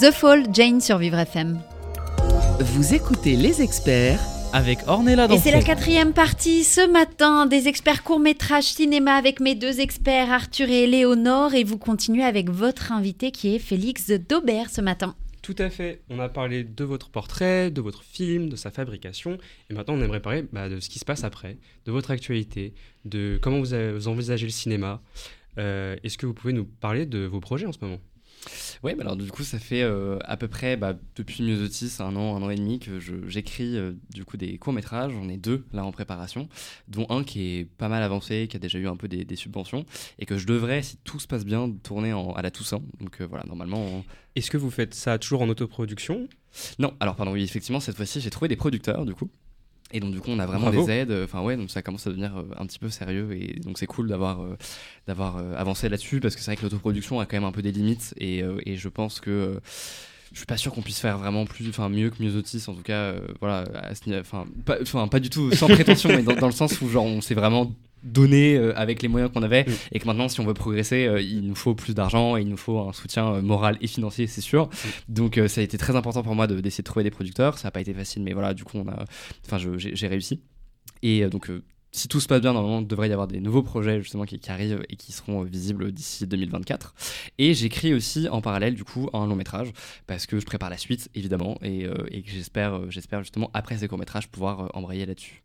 The Fall, Jane sur Vivre FM. Vous écoutez les experts avec Ornella Et c'est la quatrième partie ce matin des experts court-métrage cinéma avec mes deux experts Arthur et Léonore et vous continuez avec votre invité qui est Félix Daubert ce matin. Tout à fait. On a parlé de votre portrait, de votre film, de sa fabrication. Et maintenant, on aimerait parler bah, de ce qui se passe après, de votre actualité, de comment vous envisagez le cinéma. Euh, Est-ce que vous pouvez nous parler de vos projets en ce moment? Ouais, bah alors du coup, ça fait euh, à peu près bah, depuis Myosotis, un an, un an et demi que j'écris euh, du coup des courts métrages. J'en ai deux là en préparation, dont un qui est pas mal avancé, qui a déjà eu un peu des, des subventions et que je devrais, si tout se passe bien, tourner en- à la Toussaint. Donc euh, voilà, normalement. on- Est-ce que vous faites ça toujours en autoproduction? Non, alors pardon, oui, effectivement, cette fois-ci, j'ai trouvé des producteurs du coup. Et donc du coup, on a vraiment Bravo. des aides. Enfin ouais, donc ça commence à devenir euh, un petit peu sérieux et donc c'est cool d'avoir euh, d'avoir euh, avancé là-dessus parce que c'est vrai que l'autoproduction a quand même un peu des limites et, euh, et je pense que je suis pas sûr qu'on puisse faire vraiment plus, enfin mieux que Myosotis en tout cas. voilà, pas, enfin pas du tout sans prétention, mais dans, dans le sens où genre on s'est vraiment donné euh, avec les moyens qu'on avait Mm. et que maintenant si on veut progresser euh, il nous faut plus d'argent et il nous faut un soutien euh, moral et financier c'est sûr donc euh, ça a été très important pour moi de- d'essayer de trouver des producteurs ça n'a pas été facile mais voilà du coup on a enfin j'ai réussi et donc si tout se passe bien, normalement, il devrait y avoir des nouveaux projets justement qui, qui arrivent et qui seront visibles d'ici 2024. Et j'écris aussi en parallèle du coup un long métrage parce que je prépare la suite évidemment et, j'espère, j'espère justement après ces courts métrages pouvoir embrayer là-dessus.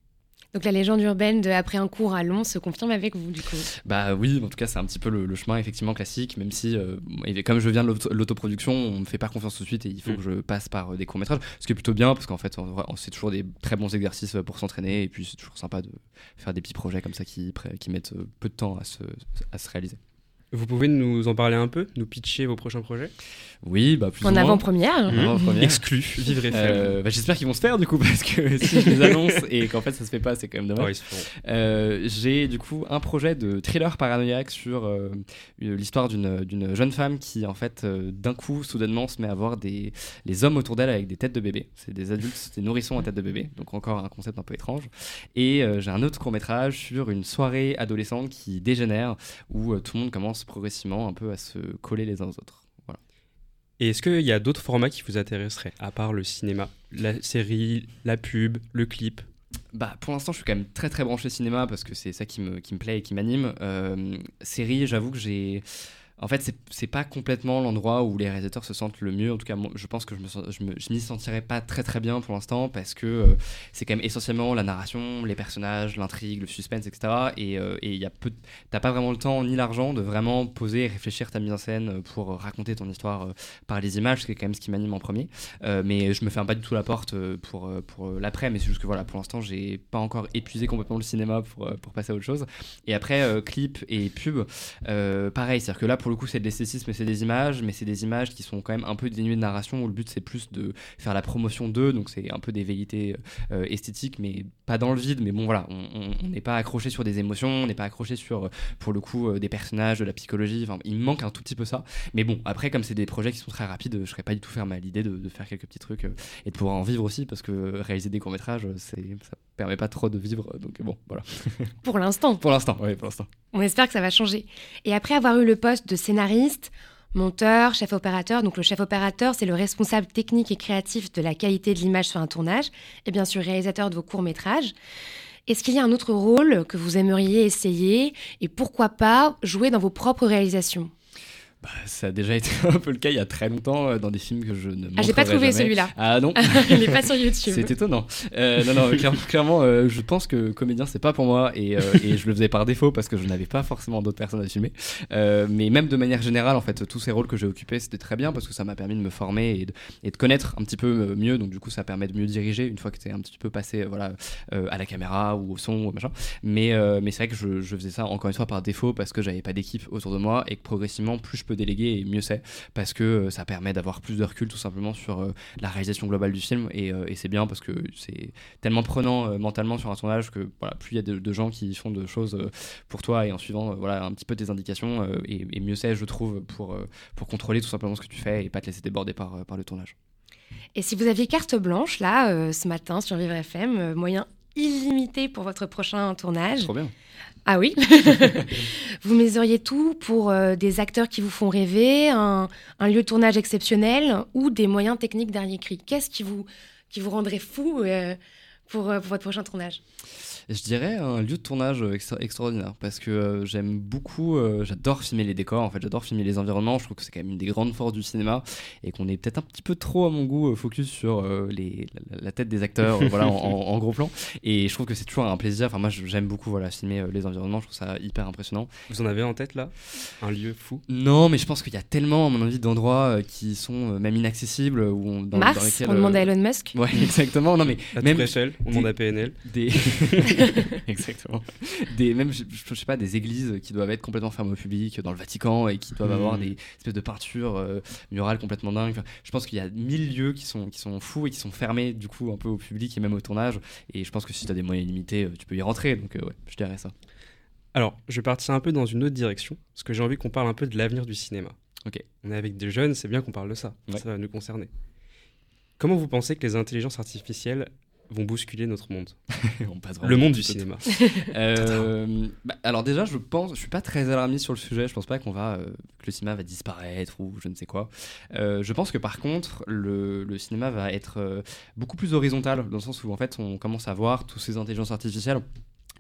Donc la légende urbaine de après un cours à long se confirme avec vous du coup. Bah oui, en tout cas c'est un petit peu le, le chemin effectivement classique, même si euh, comme je viens de l'auto- l'autoproduction, on me fait pas confiance tout de suite et il faut Mm. que je passe par euh, des courts métrages, ce qui est plutôt bien parce qu'en fait c'est toujours des très bons exercices euh, pour s'entraîner et puis c'est toujours sympa de faire des petits projets comme ça qui, qui mettent peu de temps à se, à se réaliser. Vous pouvez nous en parler un peu, nous pitcher vos prochains projets? Oui, bah plus En avant-première. En avant-première. Exclu, vivre. Euh, bah, J'espère qu'ils vont se faire du coup parce que si je les annonce et qu'en fait ça se fait pas, c'est quand même dommage. Oh. Euh, j'ai du coup un projet de thriller paranoïaque sur euh, une- l'histoire d'une d'une jeune femme qui en fait euh, d'un coup soudainement se met à voir des les hommes autour d'elle avec des têtes de bébé. C'est des adultes, des nourrissons à tête de bébé, donc encore un concept un peu étrange. Et euh, j'ai un autre court métrage sur une soirée adolescente qui dégénère où euh, tout le monde commence progressivement un peu à se coller les uns aux autres. Voilà. Et est-ce qu'il y a d'autres formats qui vous intéresseraient, à part le cinéma? La série, la pub, le clip? Bah, pour l'instant, je suis quand même très très branché cinéma parce que c'est ça qui me, qui me plaît et qui m'anime. Euh, série, j'avoue que j'ai. En fait, c'est- pas complètement l'endroit où les réalisateurs se sentent le mieux. En tout cas, je pense que je sens- je me- m'y sentirais pas très très bien pour l'instant parce que euh, c'est quand même essentiellement la narration, les personnages, l'intrigue, le suspense, etc. Et euh, y a peu, t'as pas vraiment le temps ni l'argent de vraiment poser et réfléchir ta mise en scène pour raconter ton histoire euh, par les images, ce qui est quand même ce qui m'anime en premier. Euh, mais je me ferme pas du tout la porte euh, pour, euh, pour euh, l'après, mais c'est juste que voilà, pour l'instant, j'ai pas encore épuisé complètement le cinéma pour, euh, pour passer à autre chose. Et après, euh, clip et pub, euh, pareil, c'est-à-dire que là, pour coup, c'est de l'esthétisme et c'est des images, mais c'est des images qui sont quand même un peu dénuées de narration, où le but, c'est plus de faire la promotion d'eux, donc c'est un peu des velléités euh, esthétiques, mais pas dans le vide, mais bon, voilà, on- n'est pas accroché sur des émotions, on n'est pas accroché sur, euh, pour le coup, euh, des personnages, de la psychologie, enfin, il me manque un tout petit peu ça. Mais bon, après, comme c'est des projets qui sont très rapides, je serais pas du tout fermé à l'idée de, faire quelques petits trucs euh, et de pouvoir en vivre aussi, parce que réaliser des courts-métrages, c'est, ça permet pas trop de vivre. Donc bon, voilà. Pour l'instant. Pour l'instant, oui, pour l'instant. On espère que ça va changer. Et après avoir eu le poste de scénariste, monteur, chef opérateur, donc le chef opérateur, c'est le responsable technique et créatif de la qualité de l'image sur un tournage, et bien sûr réalisateur de vos courts-métrages. Est-ce qu'il y a un autre rôle que vous aimeriez essayer et pourquoi pas jouer dans vos propres réalisations? Bah, ça a déjà été un peu le cas il y a très longtemps euh, dans des films que je ne Ah, j'ai pas trouvé celui-là. Ah non Il n'est pas sur YouTube. C'est étonnant. Euh, non, non, clairement, clairement, euh, je pense que comédien, c'est pas pour moi et, euh, et je le faisais par défaut parce que je n'avais pas forcément d'autres personnes à filmer. Euh, mais même de manière générale, en fait, tous ces rôles que j'ai occupés, c'était très bien parce que ça m'a permis de me former et de, et de connaître un petit peu mieux. Donc, du coup, ça permet de mieux diriger une fois que tu es un petit peu passé voilà, à la caméra ou au son ou machin. Mais, mais c'est vrai que je, je faisais ça encore une fois par défaut parce que j'avais pas d'équipe autour de moi et que progressivement, plus je peux déléguer et mieux c'est parce que euh, ça permet d'avoir plus de recul tout simplement sur euh, la réalisation globale du film et, euh, et c'est bien parce que c'est tellement prenant mentalement sur un tournage que voilà, plus il y a de, gens qui font de choses pour toi et en suivant voilà, un petit peu tes indications et, mieux c'est je trouve pour, pour contrôler tout simplement ce que tu fais et pas te laisser déborder par, par le tournage. Et si vous aviez carte blanche, là, ce matin, sur Vivre FM, euh, moyen illimité pour votre prochain tournage. Trop bien. Ah oui Vous mesuriez tout pour euh, des acteurs qui vous font rêver, un, un lieu de tournage exceptionnel ou des moyens techniques dernier cri. Qu'est-ce qui vous, qui vous rendrait fou euh, pour, euh, pour votre prochain tournage? Je dirais un lieu de tournage euh, extra- extraordinaire parce que euh, j'aime beaucoup, euh, j'adore filmer les décors, en fait, j'adore filmer les environnements. Je trouve que c'est quand même une des grandes forces du cinéma et qu'on est peut-être un petit peu trop, à mon goût, focus sur euh, les, la, la tête des acteurs, euh, voilà, en, gros plan. Et je trouve que c'est toujours un plaisir. Enfin, moi, j'aime beaucoup, voilà, filmer euh, les environnements. Je trouve ça hyper impressionnant. Vous en avez en tête là? Un lieu fou? Non, mais je pense qu'il y a tellement, à mon avis, d'endroits euh, qui sont euh, même inaccessibles ou on- dans, dans Mars, lesquels, on demande à Elon Musk. Ouais, exactement. Non, mais La même Eiffel, on demande à PNL. des exactement des même je, je sais pas des églises qui doivent être complètement fermées au public dans le Vatican et qui doivent avoir des espèces de peintures euh, murales complètement dingues Enfin, je pense qu'il y a mille lieux qui sont qui sont fous et qui sont fermés du coup un peu au public et même au tournage et je pense que si tu as des moyens limités euh, tu peux y rentrer donc euh, ouais je dirais ça Alors, je vais partir un peu dans une autre direction, parce que j'ai envie qu'on parle un peu de l'avenir du cinéma. Ok. On est avec des jeunes, c'est bien qu'on parle de ça. Ouais. Ça va nous concerner. Comment vous pensez que les intelligences artificielles vont bousculer notre monde Le monde du cinéma. Euh, bah, alors déjà, je pense, je suis pas très alarmiste sur le sujet. Je pense pas qu'on va, euh, que le cinéma va disparaître ou je ne sais quoi. Euh, je pense que par contre, le, le cinéma va être beaucoup plus horizontal dans le sens où en fait, on commence à voir tous ces intelligences artificielles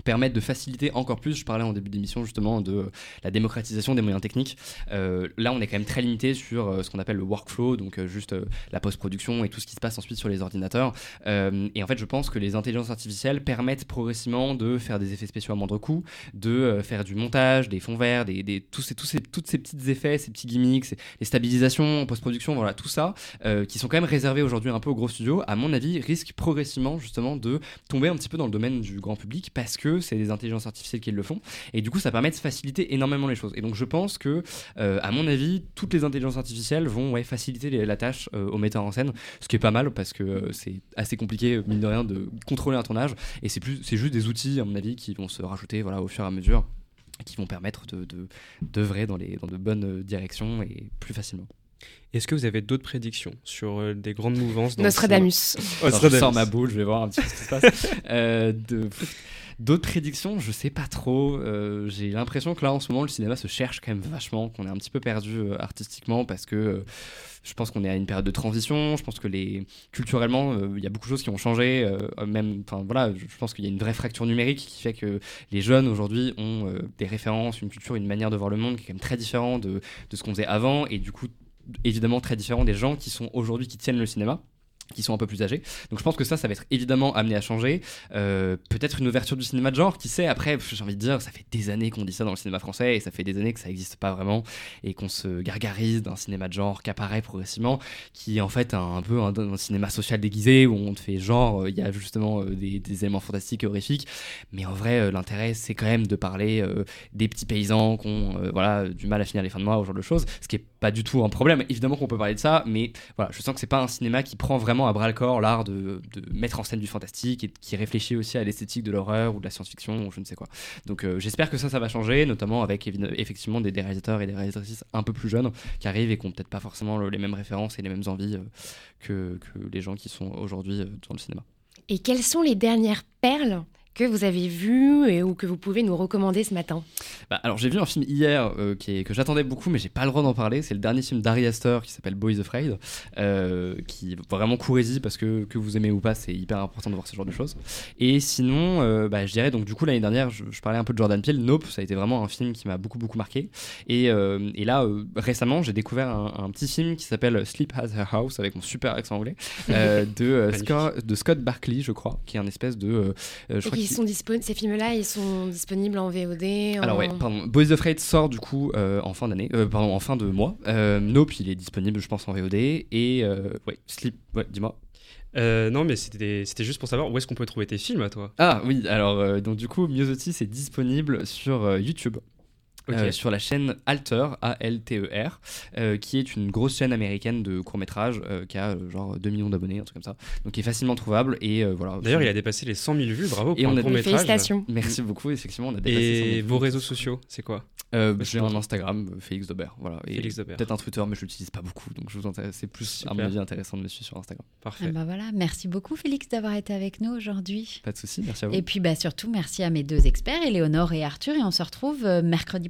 permettre de faciliter encore plus, je parlais en début d'émission justement de la démocratisation des moyens techniques. Euh, là, on est quand même très limité sur euh, ce qu'on appelle le workflow, donc euh, juste la post-production et tout ce qui se passe ensuite sur les ordinateurs. Et en fait, je pense que les intelligences artificielles permettent progressivement de faire des effets spéciaux à moindre coût, de faire du montage, des fonds verts, des, tous ces, tous ces, toutes ces petits effets, ces petits gimmicks, les stabilisations en post-production, voilà, tout ça, qui sont quand même réservés aujourd'hui un peu aux gros studios, à mon avis, risquent progressivement justement de tomber un petit peu dans le domaine du grand public parce que c'est des intelligences artificielles qui le font. Et du coup, ça permet de faciliter énormément les choses. Et donc, je pense que, euh, à mon avis, toutes les intelligences artificielles vont ouais, faciliter les- la tâche euh, aux metteurs en scène, ce qui est pas mal parce que euh, c'est assez compliqué, mine de rien, de contrôler un tournage. Et c'est plus, c'est juste des outils, à mon avis, qui vont se rajouter voilà, au fur et à mesure, qui vont permettre de, de, d'œuvrer dans, les, dans de bonnes euh, directions et plus facilement. Est-ce que vous avez d'autres prédictions sur euh, des grandes mouvances dans le Nostradamus. Attends, je Nostradamus. sors ma boule, je vais voir un petit peu ce qui se passe. Euh, de- D'autres prédictions, je sais pas trop. Euh, J'ai l'impression que là, en ce moment, le cinéma se cherche quand même vachement, qu'on est un petit peu perdu euh, artistiquement parce que euh, je pense qu'on est à une période de transition. Je pense que les culturellement, il y a beaucoup de choses qui ont changé. même, enfin voilà, je pense qu'il y a une vraie fracture numérique qui fait que les jeunes aujourd'hui ont des références, une culture, une manière de voir le monde qui est quand même très différent de, de ce qu'on faisait avant et du coup évidemment très différent des gens qui sont aujourd'hui qui tiennent le cinéma qui sont un peu plus âgés. Donc je pense que ça, ça va être évidemment amené à changer. Euh, Peut-être une ouverture du cinéma de genre, qui sait, après, j'ai envie de dire, ça fait des années qu'on dit ça dans le cinéma français, et ça fait des années que ça n'existe pas vraiment, et qu'on se gargarise d'un cinéma de genre qui apparaît progressivement, qui est en fait un, peu un, cinéma social déguisé, où on te fait genre, euh, il y a justement euh, des, éléments fantastiques et horrifiques, mais en vrai, l'intérêt, c'est quand même de parler des petits paysans qui ont voilà, du mal à finir les fins de mois, ce genre de choses, ce qui est pas du tout un problème. Évidemment qu'on peut parler de ça, mais voilà, je sens que c'est pas un cinéma qui prend vraiment à bras le corps l'art de, mettre en scène du fantastique et qui réfléchit aussi à l'esthétique de l'horreur ou de la science-fiction ou je ne sais quoi. Donc euh, j'espère que ça, ça va changer, notamment avec effectivement des, réalisateurs et des réalisatrices un peu plus jeunes qui arrivent et qui ont peut-être pas forcément le- les mêmes références et les mêmes envies euh, que, que les gens qui sont aujourd'hui euh, dans le cinéma. Et quelles sont les dernières perles que vous avez vues et, ou que vous pouvez nous recommander ce matin Bah, alors j'ai vu un film hier euh, qui est- que j'attendais beaucoup mais j'ai pas le droit d'en parler. C'est le dernier film d'Ari Aster qui s'appelle Boys Afraid, euh, qui vraiment courez-y parce que que vous aimez ou pas c'est hyper important de voir ce genre de choses. Et sinon, euh, bah, je dirais donc du coup l'année dernière je, je parlais un peu de Jordan Peele. Nope, ça a été vraiment un film qui m'a beaucoup beaucoup marqué. Et, euh, et là euh, récemment j'ai découvert un, un petit film qui s'appelle Sleep at Her House avec mon super accent anglais euh, de, euh. Scott, de Scott Barkley je crois, qui est un espèce de je Et crois qu'il- sont Ces films-là, ils sont disponibles en VOD en- alors ouais, pardon. Boys Afraid sort du coup euh, en fin d'année, euh, pardon, en fin de mois. Euh, nope, il est disponible, je pense, en VOD. Et euh, ouais, Sleep, ouais, dis-moi. Euh, non, mais c'était c'était juste pour savoir où est-ce qu'on peut trouver tes films à toi. Ah oui, alors euh, donc du coup, Miosotis est disponible sur euh, YouTube. Euh, sur la chaîne Alter, A-L-T-E-R, euh, qui est une grosse chaîne américaine de court-métrage euh, qui a euh, genre 2 millions d'abonnés, un truc comme ça. Donc qui est facilement trouvable et euh, voilà. D'ailleurs, il a dépassé les 100 000 vues, bravo Et pour on un a- court métrage. Félicitations. Merci beaucoup, effectivement, on a dépassé 100 000 Et vues. vos réseaux sociaux, c'est quoi? Euh, J'ai un Instagram, Félix Daubert, voilà. Et Félix Daubert. Peut-être un Twitter, mais je l'utilise pas beaucoup, donc je vous. C'est plus, à mon Super. avis, intéressant de me suivre sur Instagram. Ah Parfait. bah voilà, merci beaucoup Félix d'avoir été avec nous aujourd'hui. Pas de souci, merci à vous. Et puis bah surtout merci à mes deux experts, Éléonore et Arthur, et on se retrouve mercredi